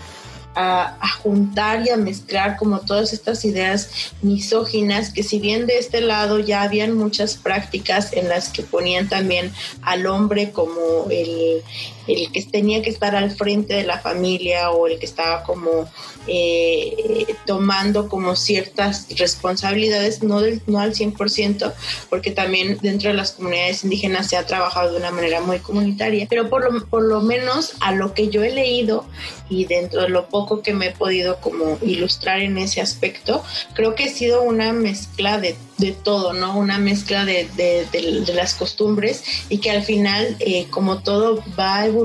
a, juntar y a mezclar como todas estas ideas misóginas que si bien de este lado ya habían muchas prácticas en las que ponían también al hombre como el, el que tenía que estar al frente de la familia o el que estaba como eh, tomando como ciertas responsabilidades, no, del, no al 100%, porque también dentro de las comunidades indígenas se ha trabajado de una manera muy comunitaria, pero por lo, por lo menos a lo que yo he leído y dentro de lo poco que me he podido como ilustrar en ese aspecto, creo que ha sido una mezcla de, de todo, ¿no? Una mezcla de, de, de las costumbres y que al final, eh, como todo va evolucionando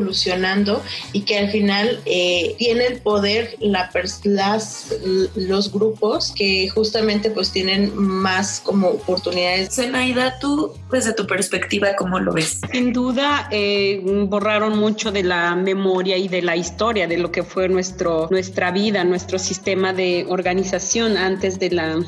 y que al final eh, tiene el poder la las, los grupos que justamente pues tienen más como oportunidades. Zenaida, tú desde tu perspectiva, ¿cómo lo ves? Sin duda, eh, borraron mucho de la memoria y de la historia de lo que fue nuestro, nuestra vida, nuestro sistema de organización antes de la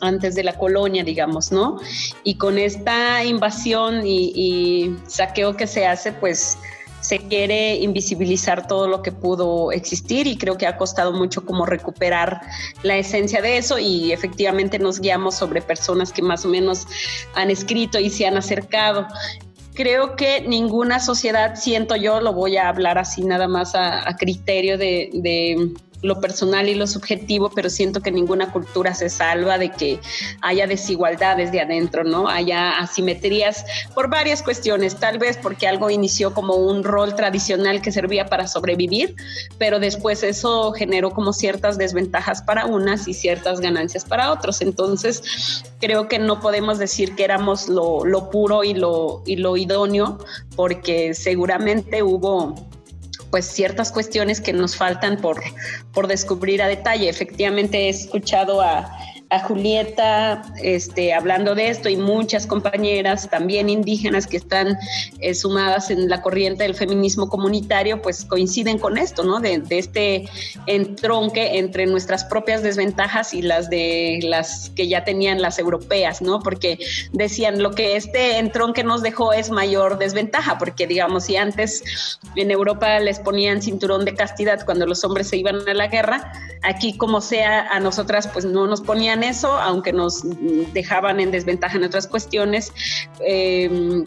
antes de la colonia, digamos, ¿no? Y con esta invasión y, y saqueo que se hace, pues se quiere invisibilizar todo lo que pudo existir y creo que ha costado mucho como recuperar la esencia de eso y efectivamente nos guiamos sobre personas que más o menos han escrito y se han acercado. Creo que ninguna sociedad, siento yo, lo voy a hablar así nada más a, criterio de, lo personal y lo subjetivo, pero siento que ninguna cultura se salva de que haya desigualdades de adentro, ¿no? Haya asimetrías por varias cuestiones, tal vez porque algo inició como un rol tradicional que servía para sobrevivir, pero después eso generó como ciertas desventajas para unas y ciertas ganancias para otros. Entonces, creo que no podemos decir que éramos lo, puro y lo idóneo, porque seguramente hubo pues ciertas cuestiones que nos faltan por, por descubrir a detalle. Efectivamente he escuchado a, a Julieta este, hablando de esto y muchas compañeras también indígenas que están eh, sumadas en la corriente del feminismo comunitario, pues coinciden con esto, ¿no? De, de, este entronque entre nuestras propias desventajas y las de las que ya tenían las europeas, ¿no? Porque decían lo que este entronque nos dejó es mayor desventaja, porque digamos, si antes en Europa les ponían cinturón de castidad cuando los hombres se iban a la guerra, aquí como sea a nosotras pues no nos ponían eso, aunque nos dejaban en desventaja en otras cuestiones. Eh,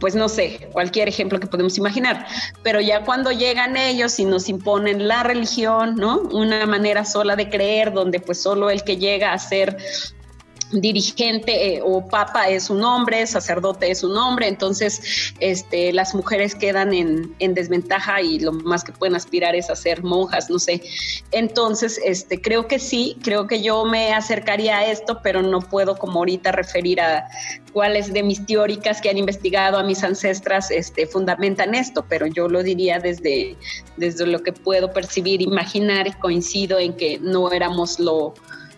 pues no sé, cualquier ejemplo que podemos imaginar, pero ya cuando llegan ellos y nos imponen la religión, ¿no? Una manera sola de creer, donde pues solo el que llega a ser dirigente eh, o papa es un hombre, sacerdote es un hombre, entonces este, las mujeres quedan en, en, desventaja y lo más que pueden aspirar es a ser monjas, no sé. Entonces, este, creo que sí, creo que yo me acercaría a esto, pero no puedo como ahorita referir a cuáles de mis teóricas que han investigado a mis ancestras este, fundamentan esto, pero yo lo diría desde, desde lo que puedo percibir, imaginar coincido en que no éramos lo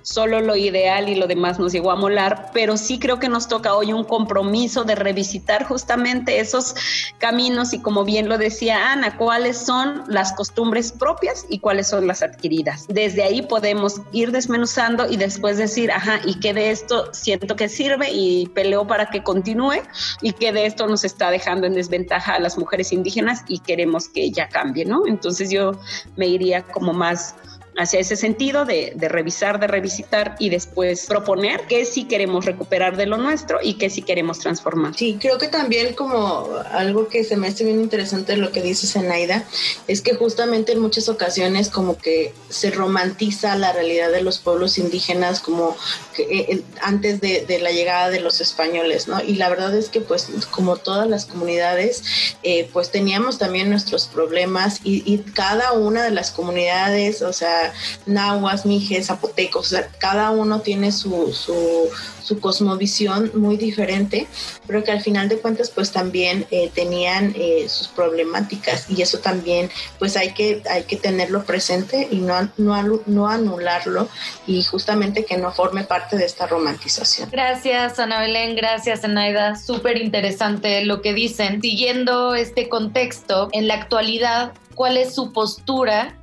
solo lo ideal y lo demás nos llegó a molar, pero sí creo que nos toca hoy un compromiso de revisitar justamente esos caminos y como bien lo decía Ana, cuáles son las costumbres propias y cuáles son las adquiridas. Desde ahí podemos ir desmenuzando y después decir, ajá, y qué de esto siento que sirve y peleo para que continúe y qué de esto nos está dejando en desventaja a las mujeres indígenas y queremos que ya cambie, ¿no? Entonces yo me iría como más hacia ese sentido de, de, revisar, de revisitar y después proponer qué sí queremos recuperar de lo nuestro y qué sí queremos transformar. Sí, creo que también como algo que se me hace bien interesante lo que dice Zenaida es que justamente en muchas ocasiones como que se romantiza la realidad de los pueblos indígenas como eh, antes de, la llegada de los españoles, ¿no? Y la verdad es que pues como todas las comunidades eh, pues teníamos también nuestros problemas y, cada una de las comunidades, o sea, nahuas, mijes, zapotecos, o sea, cada uno tiene su, su, cosmovisión muy diferente, pero que al final de cuentas pues también eh, tenían eh, sus problemáticas y eso también pues hay que, hay que tenerlo presente y no, no, no anularlo y justamente que no forme parte de esta romantización. Gracias Ana Belén, gracias Anaida, súper interesante lo que dicen. Siguiendo este contexto, en la actualidad, ¿cuál es su postura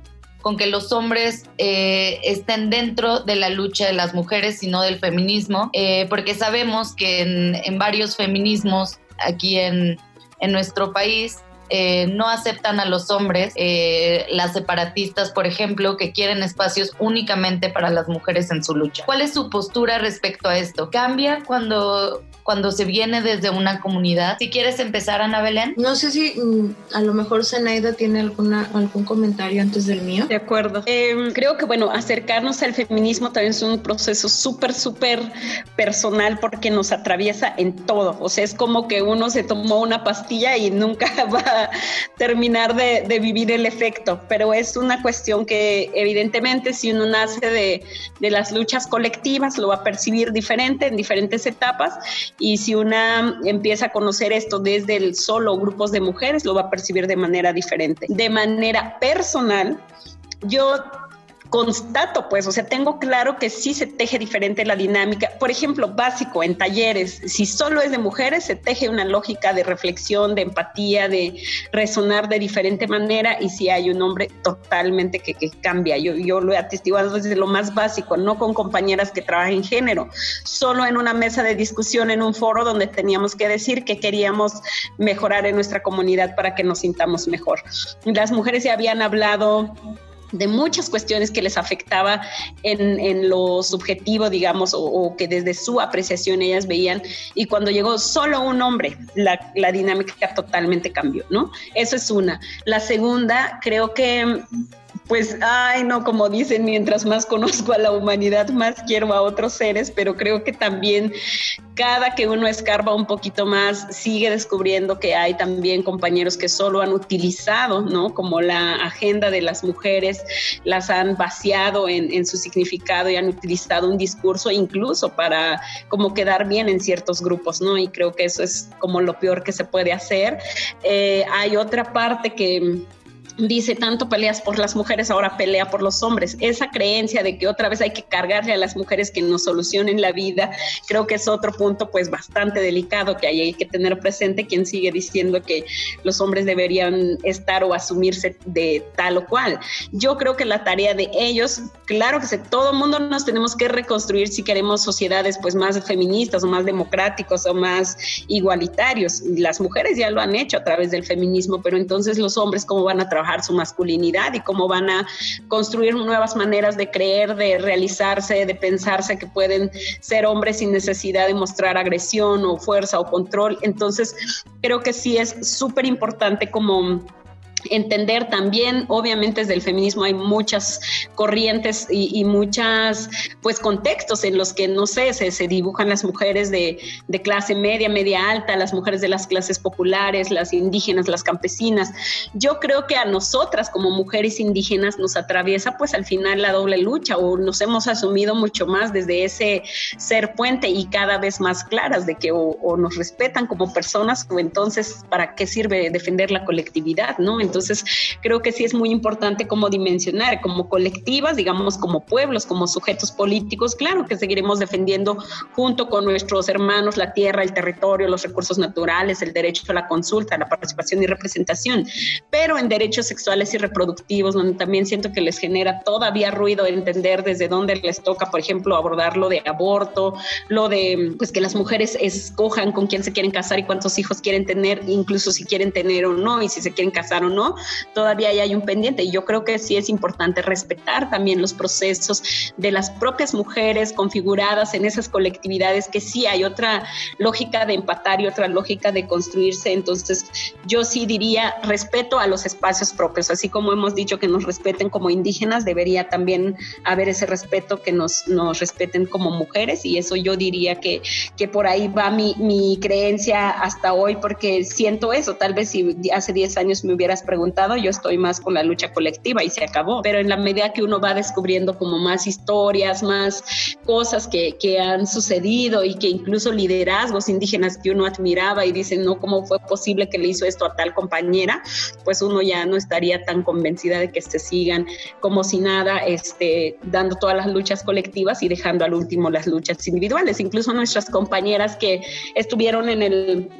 con que los hombres eh, estén dentro de la lucha de las mujeres y no del feminismo, eh, porque sabemos que en, en varios feminismos aquí en, en nuestro país eh, no aceptan a los hombres, eh, las separatistas, por ejemplo, que quieren espacios únicamente para las mujeres en su lucha. ¿Cuál es su postura respecto a esto? ¿Cambia cuando, cuando se viene desde una comunidad? Si quieres empezar, Ana Belén. No sé si mm, a lo mejor Zenaida tiene alguna, algún comentario antes del mío. De acuerdo. Eh, creo que, bueno, acercarnos al feminismo también es un proceso súper, súper personal porque nos atraviesa en todo. O sea, es como que uno se tomó una pastilla y nunca va terminar de, de, vivir el efecto, pero es una cuestión que evidentemente si uno nace de, de, las luchas colectivas lo va a percibir diferente en diferentes etapas y si una empieza a conocer esto desde el solo grupos de mujeres lo va a percibir de manera diferente. De manera personal, yo constato, pues, o sea, tengo claro que sí se teje diferente la dinámica. Por ejemplo, básico, en talleres, si solo es de mujeres, se teje una lógica de reflexión, de empatía, de resonar de diferente manera, y si hay un hombre totalmente que, cambia. Yo, yo lo he atestiguado desde lo más básico, no con compañeras que trabajan en género, solo en una mesa de discusión, en un foro donde teníamos que decir que queríamos mejorar en nuestra comunidad para que nos sintamos mejor. Las mujeres ya habían hablado de muchas cuestiones que les afectaba en, en lo subjetivo, digamos, o, que desde su apreciación ellas veían. Y cuando llegó solo un hombre, la, la, dinámica totalmente cambió, ¿no? Eso es una. La segunda, creo que pues, ay, no, como dicen, mientras más conozco a la humanidad, más quiero a otros seres, pero creo que también cada que uno escarba un poquito más, sigue descubriendo que hay también compañeros que solo han utilizado, ¿no? Como la agenda de las mujeres, las han vaciado en, su significado y han utilizado un discurso incluso para como quedar bien en ciertos grupos, ¿no? Y creo que eso es como lo peor que se puede hacer. Eh, hay otra parte que dice tanto peleas por las mujeres, ahora pelea por los hombres. Esa creencia de que otra vez hay que cargarle a las mujeres que nos solucionen la vida, creo que es otro punto pues bastante delicado que hay que tener presente quien sigue diciendo que los hombres deberían estar o asumirse de tal o cual. Yo creo que la tarea de ellos, claro que se, todo mundo nos tenemos que reconstruir si queremos sociedades pues más feministas o más democráticos o más igualitarios. Las mujeres ya lo han hecho a través del feminismo, pero entonces los hombres cómo van a trabajar su masculinidad y cómo van a construir nuevas maneras de creer, de realizarse, de pensarse que pueden ser hombres sin necesidad de mostrar agresión o fuerza o control. Entonces, creo que sí es súper importante como entender también, obviamente desde el feminismo hay muchas corrientes y, y muchas pues contextos en los que, no sé, se, se dibujan las mujeres de, de, clase media, media alta, las mujeres de las clases populares, las indígenas, las campesinas. Yo creo que a nosotras como mujeres indígenas nos atraviesa pues al final la doble lucha o nos hemos asumido mucho más desde ese ser puente y cada vez más claras de que o, nos respetan como personas o entonces para qué sirve defender la colectividad, ¿no? Creo que sí es muy importante como dimensionar, como colectivas, digamos, como pueblos, como sujetos políticos, claro que seguiremos defendiendo junto con nuestros hermanos la tierra, el territorio, los recursos naturales, el derecho a la consulta, la participación y representación, pero en derechos sexuales y reproductivos, donde también siento que les genera todavía ruido entender desde dónde les toca, por ejemplo, abordar lo de aborto, lo de pues que las mujeres escojan con quién se quieren casar y cuántos hijos quieren tener, incluso si quieren tener o no, y si se quieren casar o no, todavía hay un pendiente. Y yo creo que sí es importante respetar también los procesos de las propias mujeres configuradas en esas colectividades, que sí hay otra lógica de empatar y otra lógica de construirse. Entonces, yo sí diría respeto a los espacios propios, así como hemos dicho que nos respeten como indígenas, debería también haber ese respeto que nos, nos respeten como mujeres y eso yo diría que, que por ahí va mi, mi creencia hasta hoy porque siento eso, tal vez si hace 10 años me hubieras preguntado, yo estoy más con la lucha colectiva y se acabó. Pero en la medida que uno va descubriendo como más historias, más cosas que, han sucedido y que incluso liderazgos indígenas que uno admiraba y dicen, no, ¿cómo fue posible que le hizo esto a tal compañera? Pues uno ya no estaría tan convencida de que se sigan como si nada, este, dando todas las luchas colectivas y dejando al último las luchas individuales. Incluso nuestras compañeras que estuvieron en el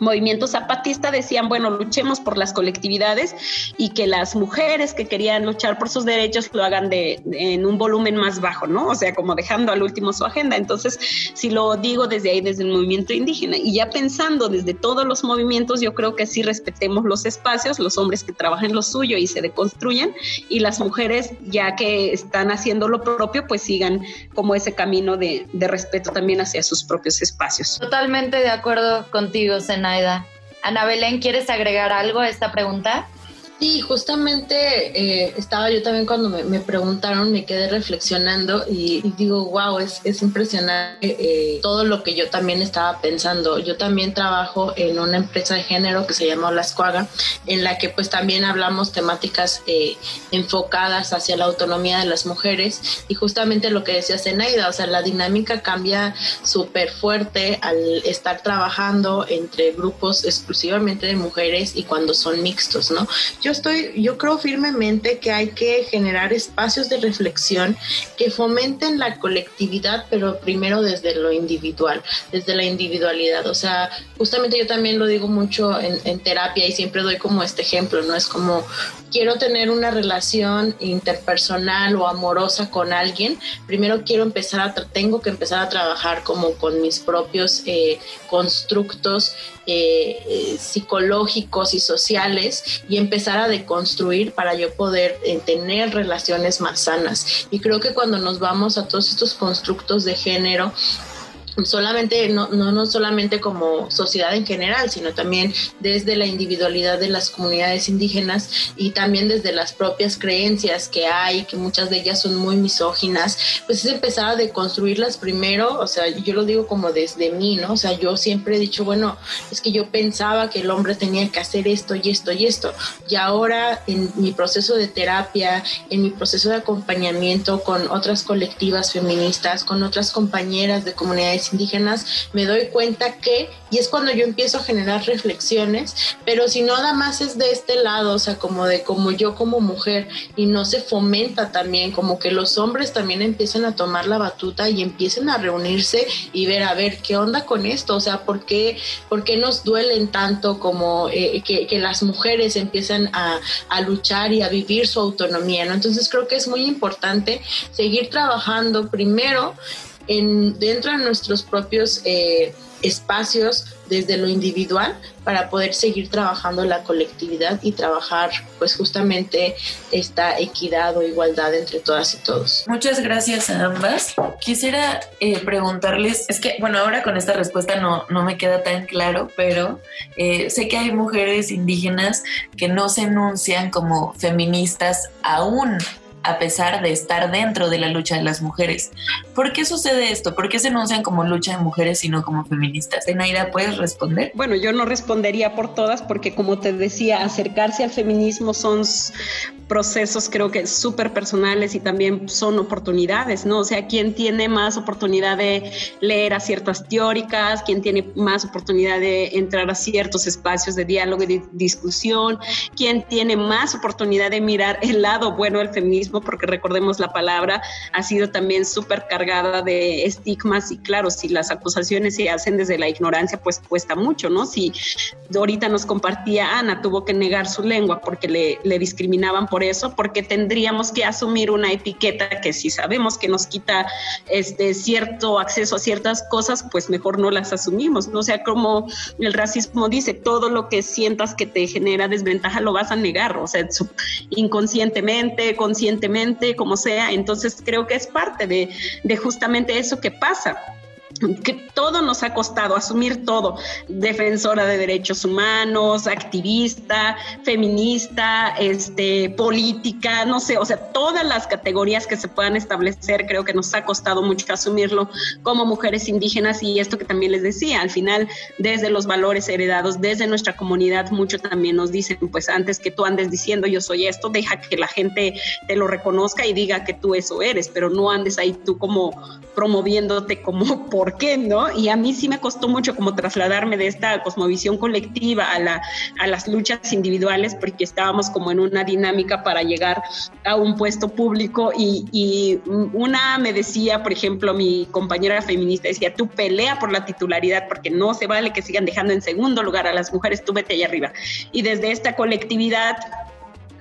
movimiento zapatista decían, bueno, luchemos por las colectividades y que las mujeres que querían luchar por sus derechos lo hagan de, de, en un volumen más bajo, ¿no? O sea, como dejando al último su agenda. Entonces, si lo digo desde ahí, desde el movimiento indígena y ya pensando desde todos los movimientos, yo creo que sí respetemos los espacios, los hombres que trabajan lo suyo y se deconstruyen y las mujeres ya que están haciendo lo propio, pues sigan como ese camino de, de respeto también hacia sus propios espacios. Totalmente de acuerdo contigo, Sena. Naida. Ana Belén, ¿quieres agregar algo a esta pregunta? Sí, justamente eh, estaba yo también cuando me, preguntaron, me quedé reflexionando y, digo, wow, es, es impresionante eh, todo lo que yo también estaba pensando. Yo también trabajo en una empresa de género que se llama Olascuaga, en la que pues también hablamos temáticas eh, enfocadas hacia la autonomía de las mujeres y justamente lo que decía Zenaida, o sea, la dinámica cambia súper fuerte al estar trabajando entre grupos exclusivamente de mujeres y cuando son mixtos, ¿no? yo estoy, yo creo firmemente que hay que generar espacios de reflexión que fomenten la colectividad, pero primero desde lo individual, desde la individualidad. O sea, justamente yo también lo digo mucho en, en terapia y siempre doy como este ejemplo, ¿no? Es como quiero tener una relación interpersonal o amorosa con alguien, primero quiero empezar a, tengo que empezar a trabajar como con mis propios eh, constructos eh, eh, psicológicos y sociales y empezar a deconstruir para yo poder tener relaciones más sanas. Y creo que cuando nos vamos a todos estos constructos de género, solamente, no, no, no solamente como sociedad en general, sino también desde la individualidad de las comunidades indígenas y también desde las propias creencias que hay, que muchas de ellas son muy misóginas, pues es empezar a deconstruirlas primero, o sea, yo lo digo como desde mí, ¿no? O sea, yo siempre he dicho, bueno, es que yo pensaba que el hombre tenía que hacer esto y esto y esto, y ahora en mi proceso de terapia, en mi proceso de acompañamiento con otras colectivas feministas, con otras compañeras de comunidades indígenas, me doy cuenta que, y es cuando yo empiezo a generar reflexiones, pero si no nada más es de este lado, o sea, como de como yo como mujer, y no se fomenta también, como que los hombres también empiecen a tomar la batuta y empiecen a reunirse y ver, a ver, ¿qué onda con esto? O sea, ¿por qué, por qué nos duelen tanto como eh, que, que, las mujeres empiezan a, a luchar y a vivir su autonomía? ¿no? Entonces creo que es muy importante seguir trabajando primero en, dentro de nuestros propios eh, espacios desde lo individual para poder seguir trabajando la colectividad y trabajar pues justamente esta equidad o igualdad entre todas y todos. Muchas gracias a ambas. Quisiera eh, preguntarles, es que bueno, ahora con esta respuesta no, no me queda tan claro, pero eh, sé que hay mujeres indígenas que no se enuncian como feministas aún a pesar de estar dentro de la lucha de las mujeres. ¿Por qué sucede esto? ¿Por qué se anuncian como lucha de mujeres y no como feministas? Enaira, ¿puedes responder? Bueno, yo no respondería por todas porque como te decía, acercarse al feminismo son procesos creo que súper personales y también son oportunidades, ¿no? O sea, ¿quién tiene más oportunidad de leer a ciertas teóricas? ¿Quién tiene más oportunidad de entrar a ciertos espacios de diálogo y de discusión? ¿Quién tiene más oportunidad de mirar el lado bueno del feminismo? Porque recordemos la palabra ha sido también súper cargada de estigmas y claro, si las acusaciones se hacen desde la ignorancia, pues cuesta mucho, ¿no? Si ahorita nos compartía Ana, tuvo que negar su lengua porque le, le discriminaban por eso, porque tendríamos que asumir una etiqueta que si sabemos que nos quita este cierto acceso a ciertas cosas, pues mejor no las asumimos, ¿no? O sea, como el racismo dice, todo lo que sientas que te genera desventaja lo vas a negar, o sea, inconscientemente, conscientemente, como sea, entonces creo que es parte de justamente eso que pasa que todo nos ha costado, asumir todo, defensora de derechos humanos, activista, feminista, este, política, no sé, o sea, todas las categorías que se puedan establecer, creo que nos ha costado mucho asumirlo como mujeres indígenas y esto que también les decía, al final, desde los valores heredados, desde nuestra comunidad, mucho también nos dicen, pues antes que tú andes diciendo yo soy esto, deja que la gente te lo reconozca y diga que tú eso eres, pero no andes ahí tú como promoviéndote como por por qué, ¿no? Y a mí sí me costó mucho como trasladarme de esta cosmovisión colectiva a, la, a las luchas individuales porque estábamos como en una dinámica para llegar a un puesto público y, y una me decía, por ejemplo, mi compañera feminista decía, tú pelea por la titularidad porque no se vale que sigan dejando en segundo lugar a las mujeres, tú vete allá arriba. Y desde esta colectividad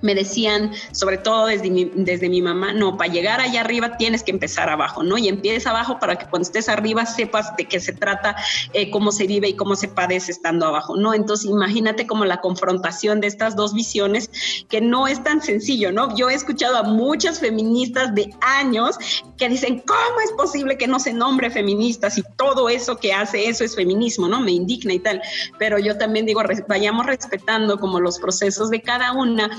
me decían, sobre todo desde mi, desde mi mamá, no, para llegar allá arriba tienes que empezar abajo, ¿no? Y empieza abajo para que cuando estés arriba sepas de qué se trata, eh, cómo se vive y cómo se padece estando abajo, ¿no? Entonces imagínate como la confrontación de estas dos visiones, que no es tan sencillo, ¿no? Yo he escuchado a muchas feministas de años que dicen, ¿cómo es posible que no se nombre feministas y todo eso que hace eso es feminismo, ¿no? Me indigna y tal. Pero yo también digo, vayamos respetando como los procesos de cada una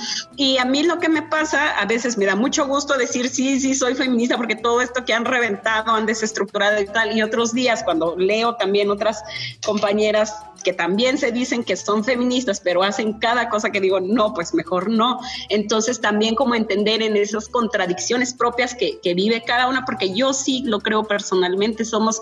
y a mí lo que me pasa, a veces me da mucho gusto decir, sí, sí, soy feminista, porque todo esto que han reventado, han desestructurado y tal, y otros días cuando leo también otras compañeras que también se dicen que son feministas, pero hacen cada cosa que digo, no, pues mejor no. Entonces también como entender en esas contradicciones propias que, que vive cada una, porque yo sí lo creo personalmente, somos,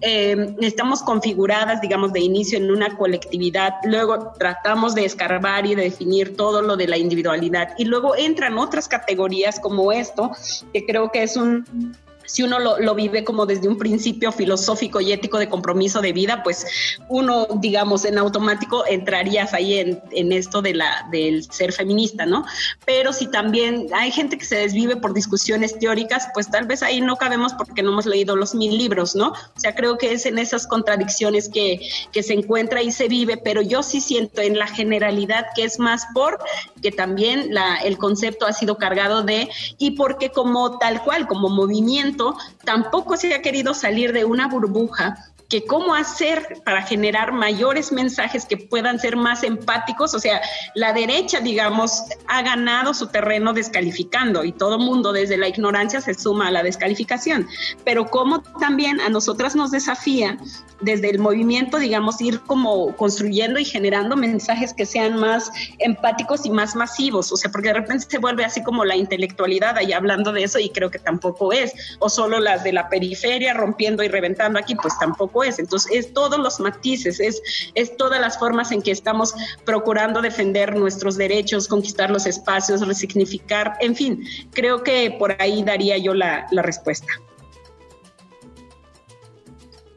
eh, estamos configuradas, digamos, de inicio en una colectividad, luego tratamos de escarbar y de definir todo lo de la individualidad, y luego entran otras categorías como esto, que creo que es un si uno lo, vive como desde un principio filosófico y ético de compromiso de vida, pues uno, digamos, en automático entrarías ahí en, esto de la, del ser feminista, ¿no? Pero si también hay gente que se desvive por discusiones teóricas, pues tal vez ahí no cabemos porque no hemos leído los mil libros, ¿no? O sea, creo que es en esas contradicciones que, que se encuentra y se vive, pero yo sí siento en la generalidad que es más por que también el concepto ha sido cargado de, y porque como tal cual, como movimiento, tampoco se ha querido salir de una burbuja que cómo hacer para generar mayores mensajes que puedan ser más empáticos. O sea, la derecha, digamos, ha ganado su terreno descalificando y todo mundo desde la ignorancia se suma a la descalificación. Pero cómo también a nosotras nos desafía desde el movimiento, digamos, ir como construyendo y generando mensajes que sean más empáticos y más masivos. O sea, porque de repente se vuelve así como la intelectualidad ahí hablando de eso y creo que tampoco es. O solo las de la periferia rompiendo y reventando aquí, pues tampoco es. Entonces, es todos los matices, es, es todas las formas en que estamos procurando defender nuestros derechos, conquistar los espacios, resignificar, en fin, creo que por ahí daría yo la, la respuesta.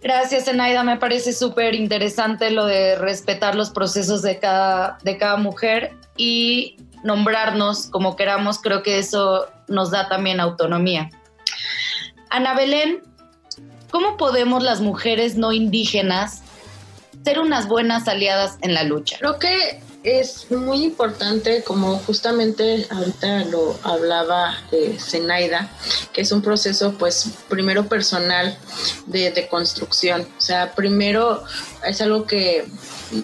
Gracias, Enaida. Me parece súper interesante lo de respetar los procesos de cada, de cada mujer y nombrarnos como queramos. Creo que eso nos da también autonomía. Ana Belén, ¿Cómo podemos las mujeres no indígenas ser unas buenas aliadas en la lucha? Creo que es muy importante, como justamente ahorita lo hablaba eh, Zenaida, que es un proceso, pues, primero personal de, de construcción. O sea, primero es algo que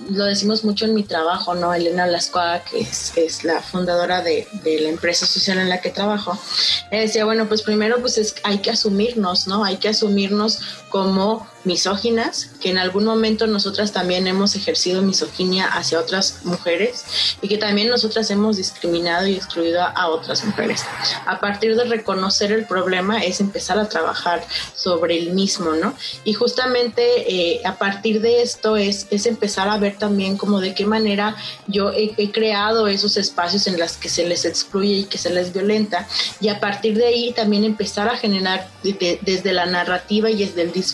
lo decimos mucho en mi trabajo, ¿no? Elena Lascuaga, que es, la fundadora de, la empresa social en la que trabajo, decía, bueno, pues primero pues es, hay que asumirnos, ¿no? Hay que asumirnos como misóginas, que en algún momento nosotras también hemos ejercido misoginia hacia otras mujeres y que también nosotras hemos discriminado y excluido a otras mujeres. A partir de reconocer el problema es empezar a trabajar sobre el mismo, ¿no? Y justamente eh, a partir de esto es, es empezar a ver también como de qué manera yo he, creado esos espacios en los que se les excluye y que se les violenta y a partir de ahí también empezar a generar desde la narrativa y desde el discurso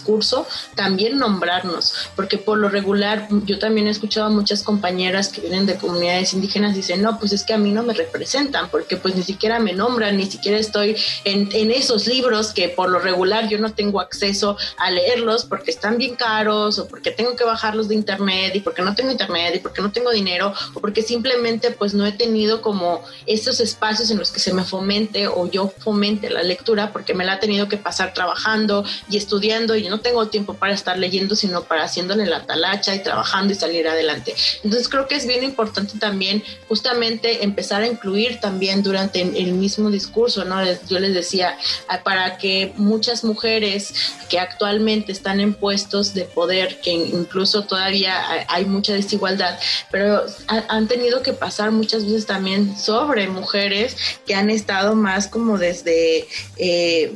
también nombrarnos, porque por lo regular yo también he escuchado a muchas compañeras que vienen de comunidades indígenas y dicen, no, pues es que a mí no me representan, porque pues ni siquiera me nombran, ni siquiera estoy en, en esos libros que por lo regular yo no tengo acceso a leerlos porque están bien caros o porque tengo que bajarlos de internet y porque no tengo internet y porque no tengo dinero o porque simplemente pues no he tenido como esos espacios en los que se me fomente o yo fomente la lectura porque me la ha tenido que pasar trabajando y estudiando y no tengo tiempo para estar leyendo sino para haciéndole la talacha y trabajando y salir adelante. Entonces creo que es bien importante también justamente empezar a incluir también durante el mismo discurso, ¿no? Yo les decía, ah, para que muchas mujeres que actualmente están en puestos de poder, que incluso todavía hay mucha desigualdad, pero han tenido que pasar muchas veces también sobre mujeres que han estado más como desde... Eh,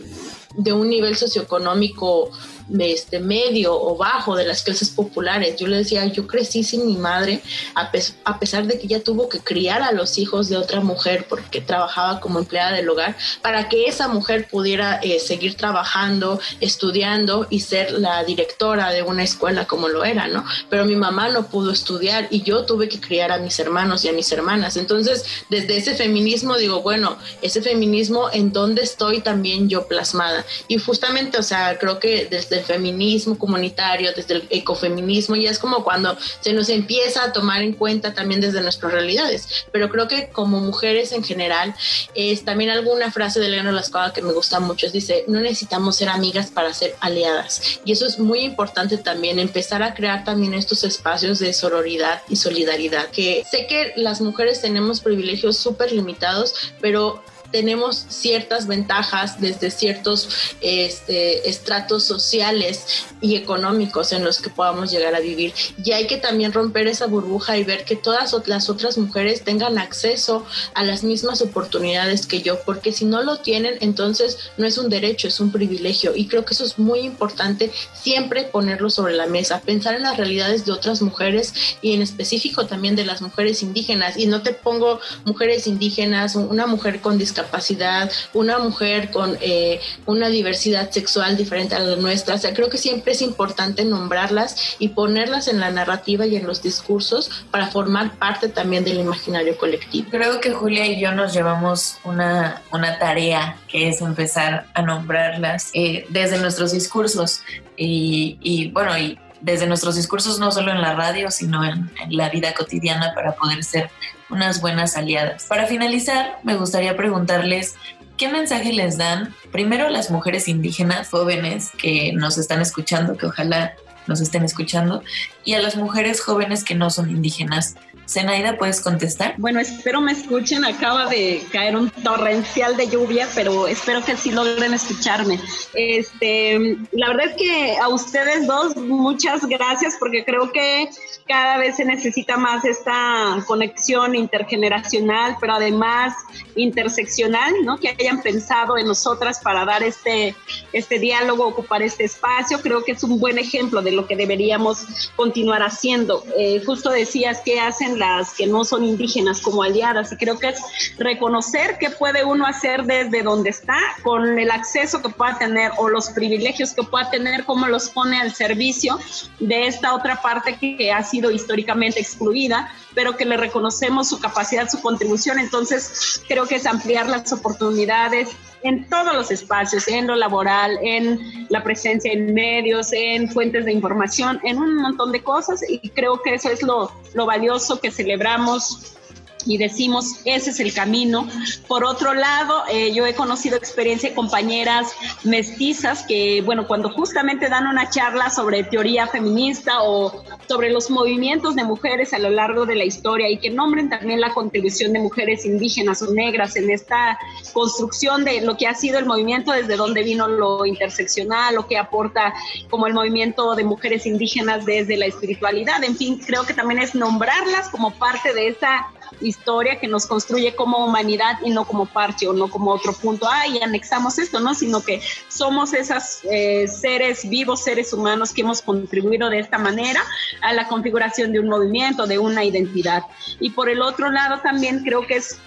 de un nivel socioeconómico este, medio o bajo de las clases populares. Yo le decía, yo crecí sin mi madre, a, a pesar de que ella tuvo que criar a los hijos de otra mujer porque trabajaba como empleada del hogar, para que esa mujer pudiera eh, seguir trabajando, estudiando y ser la directora de una escuela como lo era, ¿no? Pero mi mamá no pudo estudiar y yo tuve que criar a mis hermanos y a mis hermanas. Entonces, desde ese feminismo digo, bueno, ese feminismo en dónde estoy también yo plasmada. Y justamente, o sea, creo que desde feminismo comunitario, desde el ecofeminismo, ya es como cuando se nos empieza a tomar en cuenta también desde nuestras realidades. Pero creo que como mujeres en general, es también alguna frase de Leonor Lascada que me gusta mucho, es dice, no necesitamos ser amigas para ser aliadas. Y eso es muy importante también, empezar a crear también estos espacios de sororidad y solidaridad, que sé que las mujeres tenemos privilegios súper limitados, pero tenemos ciertas ventajas desde ciertos este, estratos sociales y económicos en los que podamos llegar a vivir. Y hay que también romper esa burbuja y ver que todas las otras mujeres tengan acceso a las mismas oportunidades que yo, porque si no lo tienen, entonces no es un derecho, es un privilegio. Y creo que eso es muy importante siempre ponerlo sobre la mesa, pensar en las realidades de otras mujeres y en específico también de las mujeres indígenas. Y no te pongo mujeres indígenas, una mujer con discapacidad capacidad, una mujer con eh, una diversidad sexual diferente a la nuestra. O sea, creo que siempre es importante nombrarlas y ponerlas en la narrativa y en los discursos para formar parte también del imaginario colectivo. Creo que Julia y yo nos llevamos una, una tarea que es empezar a nombrarlas eh, desde nuestros discursos y bueno, y desde nuestros discursos, no solo en la radio, sino en, la vida cotidiana para poder ser unas buenas aliadas. Para finalizar, me gustaría preguntarles ¿Qué mensaje les dan primero a las mujeres indígenas jóvenes que nos están escuchando, que ojalá nos estén escuchando, y a las mujeres jóvenes que no son indígenas? Zenaida, ¿puedes contestar? Bueno, espero me escuchen. Acaba de caer un torrencial de lluvia, pero espero que sí logren escucharme. Este, la verdad es que a ustedes dos, muchas gracias, porque creo que cada vez se necesita más esta conexión intergeneracional, pero además interseccional, ¿no? Que hayan pensado en nosotras para dar este, este diálogo, ocupar este espacio. Creo que es un buen ejemplo de lo que deberíamos continuar haciendo. Eh, justo decías que hacen las que no son indígenas como aliadas y creo que es reconocer qué puede uno hacer desde donde está con el acceso que pueda tener o los privilegios que pueda tener, cómo los pone al servicio de esta otra parte que ha sido históricamente excluida, pero que le reconocemos su capacidad, su contribución. Entonces, creo que es ampliar las oportunidades en todos los espacios, en lo laboral, en la presencia en medios, en fuentes de información, en un montón de cosas y creo que eso es lo, lo valioso que celebramos y decimos, ese es el camino. Por otro lado, eh, yo he conocido experiencia de compañeras mestizas que, bueno, cuando justamente dan una charla sobre teoría feminista o sobre los movimientos de mujeres a lo largo de la historia y que nombren también la contribución de mujeres indígenas o negras en esta construcción de lo que ha sido el movimiento, desde donde vino lo interseccional, lo que aporta como el movimiento de mujeres indígenas desde la espiritualidad. En fin, creo que también es nombrarlas como parte de esa historia que nos construye como humanidad y no como parche o no como otro punto, ah, y anexamos esto, ¿no? Sino que somos esos eh, seres vivos, seres humanos que hemos contribuido de esta manera a la configuración de un movimiento, de una identidad. Y por el otro lado también creo que es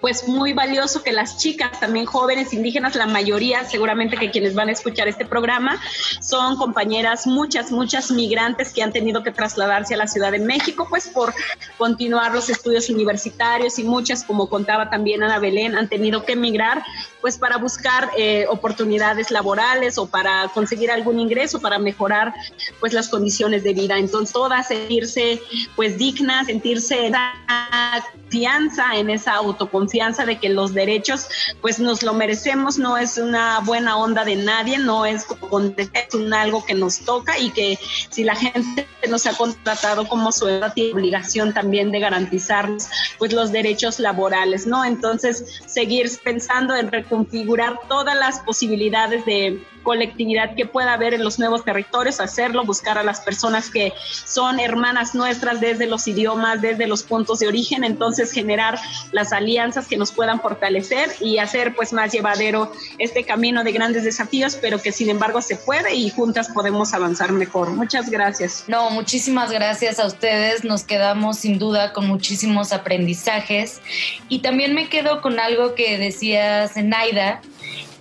pues muy valioso que las chicas, también jóvenes indígenas, la mayoría, seguramente que quienes van a escuchar este programa, son compañeras, muchas, muchas migrantes que han tenido que trasladarse a la Ciudad de México, pues por continuar los estudios universitarios y muchas, como contaba también Ana Belén, han tenido que emigrar, pues para buscar eh, oportunidades laborales o para conseguir algún ingreso, para mejorar pues las condiciones de vida. Entonces, todas sentirse pues dignas, sentirse fianza en esa autoconfianza de que los derechos pues nos lo merecemos, no es una buena onda de nadie, no es, un algo que nos toca y que si la gente nos ha contratado como su tiene obligación también de garantizarnos pues los derechos laborales, ¿no? Entonces, seguir pensando en reconfigurar todas las posibilidades de colectividad que pueda haber en los nuevos territorios, hacerlo, buscar a las personas que son hermanas nuestras desde los idiomas, desde los puntos de origen, entonces generar las alianzas que nos puedan fortalecer y hacer pues más llevadero este camino de grandes desafíos, pero que sin embargo se puede y juntas podemos avanzar mejor. Muchas gracias. No, muchísimas gracias a ustedes. Nos quedamos sin duda con muchísimos aprendizajes y también me quedo con algo que decía Zenaida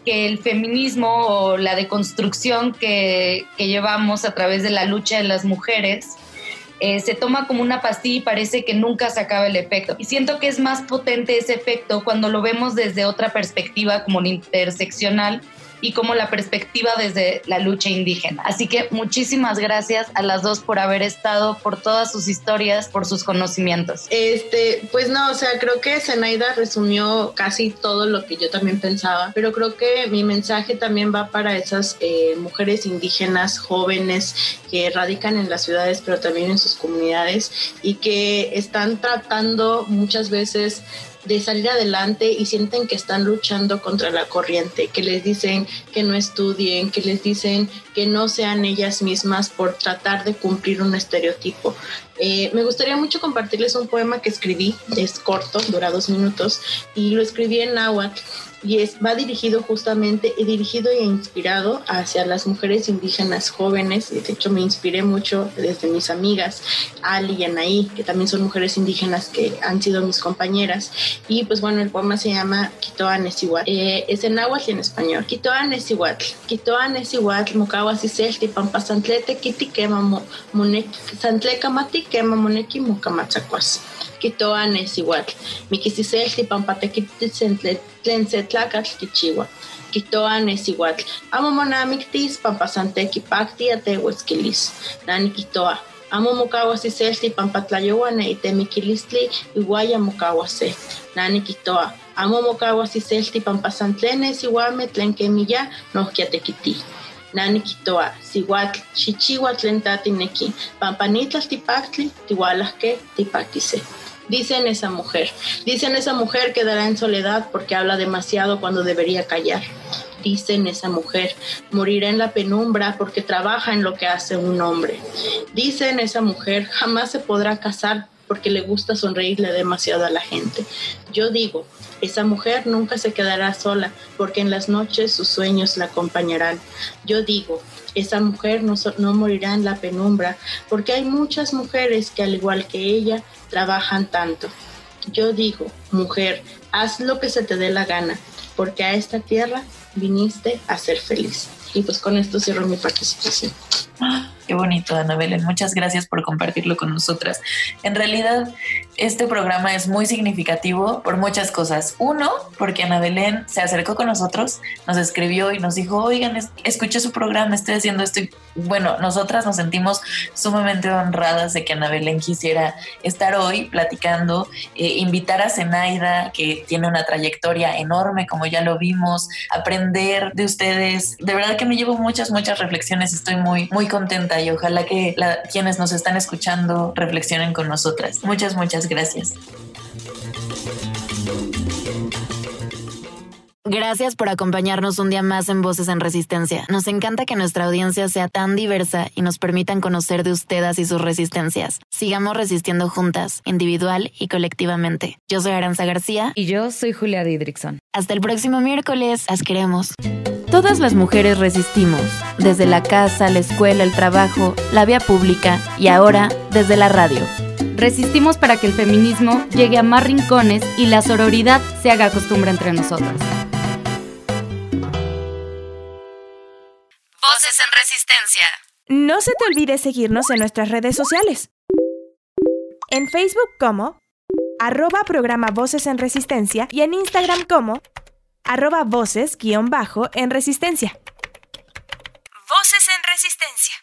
que el feminismo o la deconstrucción que, que llevamos a través de la lucha de las mujeres eh, se toma como una pastilla y parece que nunca se acaba el efecto. Y siento que es más potente ese efecto cuando lo vemos desde otra perspectiva como la interseccional y como la perspectiva desde la lucha indígena. Así que muchísimas gracias a las dos por haber estado, por todas sus historias, por sus conocimientos. Este, pues no, o sea, creo que Zenaida resumió casi todo lo que yo también pensaba, pero creo que mi mensaje también va para esas eh, mujeres indígenas jóvenes que radican en las ciudades, pero también en sus comunidades y que están tratando muchas veces de salir adelante y sienten que están luchando contra la corriente, que les dicen que no estudien, que les dicen que no sean ellas mismas por tratar de cumplir un estereotipo. Eh, me gustaría mucho compartirles un poema que escribí, es corto, dura dos minutos, y lo escribí en náhuatl y es, va dirigido justamente, dirigido e inspirado hacia las mujeres indígenas jóvenes. De hecho, me inspiré mucho desde mis amigas, Ali y Anaí, que también son mujeres indígenas que han sido mis compañeras. Y pues bueno, el poema se llama Quitoa Nesihuatl. Eh, es en náhuatl y en español. Quitoa Nesihuatl. Quitoa Nesihuatl, Mukawas y Selti, Pampasantlete, Kiti, Kema, Moneki, Santleca Mati, Kema, Moneki, Mukamatzacuas. Quitoa Nesihuatl. Mikisiselti, Pampatequiti, Tlensetlacatl, Kichiwa. Quitoa Nesihuatl. Amo monamictis, Pampasanteki, Pacti, Atehuesquilis. Nani Quitoa. Amo selti pampatlayohuane y temiquilistli iguaya mocahuase. Nani Quitoa. Amo mocahuas y selti pampasantlenes iguame tlenquemilla nohquiatequiti. Nani Tipactli, tipaquise. Dicen esa mujer. Dicen esa mujer quedará en soledad porque habla demasiado cuando debería callar. Dicen esa mujer, morirá en la penumbra porque trabaja en lo que hace un hombre. Dicen esa mujer, jamás se podrá casar porque le gusta sonreírle demasiado a la gente. Yo digo, esa mujer nunca se quedará sola porque en las noches sus sueños la acompañarán. Yo digo, esa mujer no, no, morirá en la penumbra porque hay muchas mujeres que al igual que ella trabajan tanto. Yo digo, mujer, haz lo que se te dé la gana porque a esta tierra viniste a ser feliz. Y pues con esto cierro mi participación. Qué bonito, Ana Belén. Muchas gracias por compartirlo con nosotras. En realidad, este programa es muy significativo por muchas cosas. Uno, porque Ana Belén se acercó con nosotros, nos escribió y nos dijo, oigan, escuché su programa, estoy haciendo esto. Bueno, nosotras nos sentimos sumamente honradas de que Ana Belén quisiera estar hoy platicando, eh, invitar a Zenaida, que tiene una trayectoria enorme, como ya lo vimos, aprender de ustedes. De verdad que me llevo muchas, muchas reflexiones. Estoy muy, muy contenta y ojalá que la, quienes nos están escuchando reflexionen con nosotras. Muchas, muchas gracias. Gracias por acompañarnos un día más en Voces en Resistencia. Nos encanta que nuestra audiencia sea tan diversa y nos permitan conocer de ustedes y sus resistencias. Sigamos resistiendo juntas, individual y colectivamente. Yo soy Aranza García. Y yo soy Julia Didrickson. Hasta el próximo miércoles. Las queremos. Todas las mujeres resistimos, desde la casa, la escuela, el trabajo, la vía pública y ahora desde la radio. Resistimos para que el feminismo llegue a más rincones y la sororidad se haga costumbre entre nosotras. Voces en Resistencia. No se te olvide seguirnos en nuestras redes sociales. En Facebook como arroba programa Voces en Resistencia y en Instagram como arroba voces guion bajo en Resistencia. Voces en Resistencia.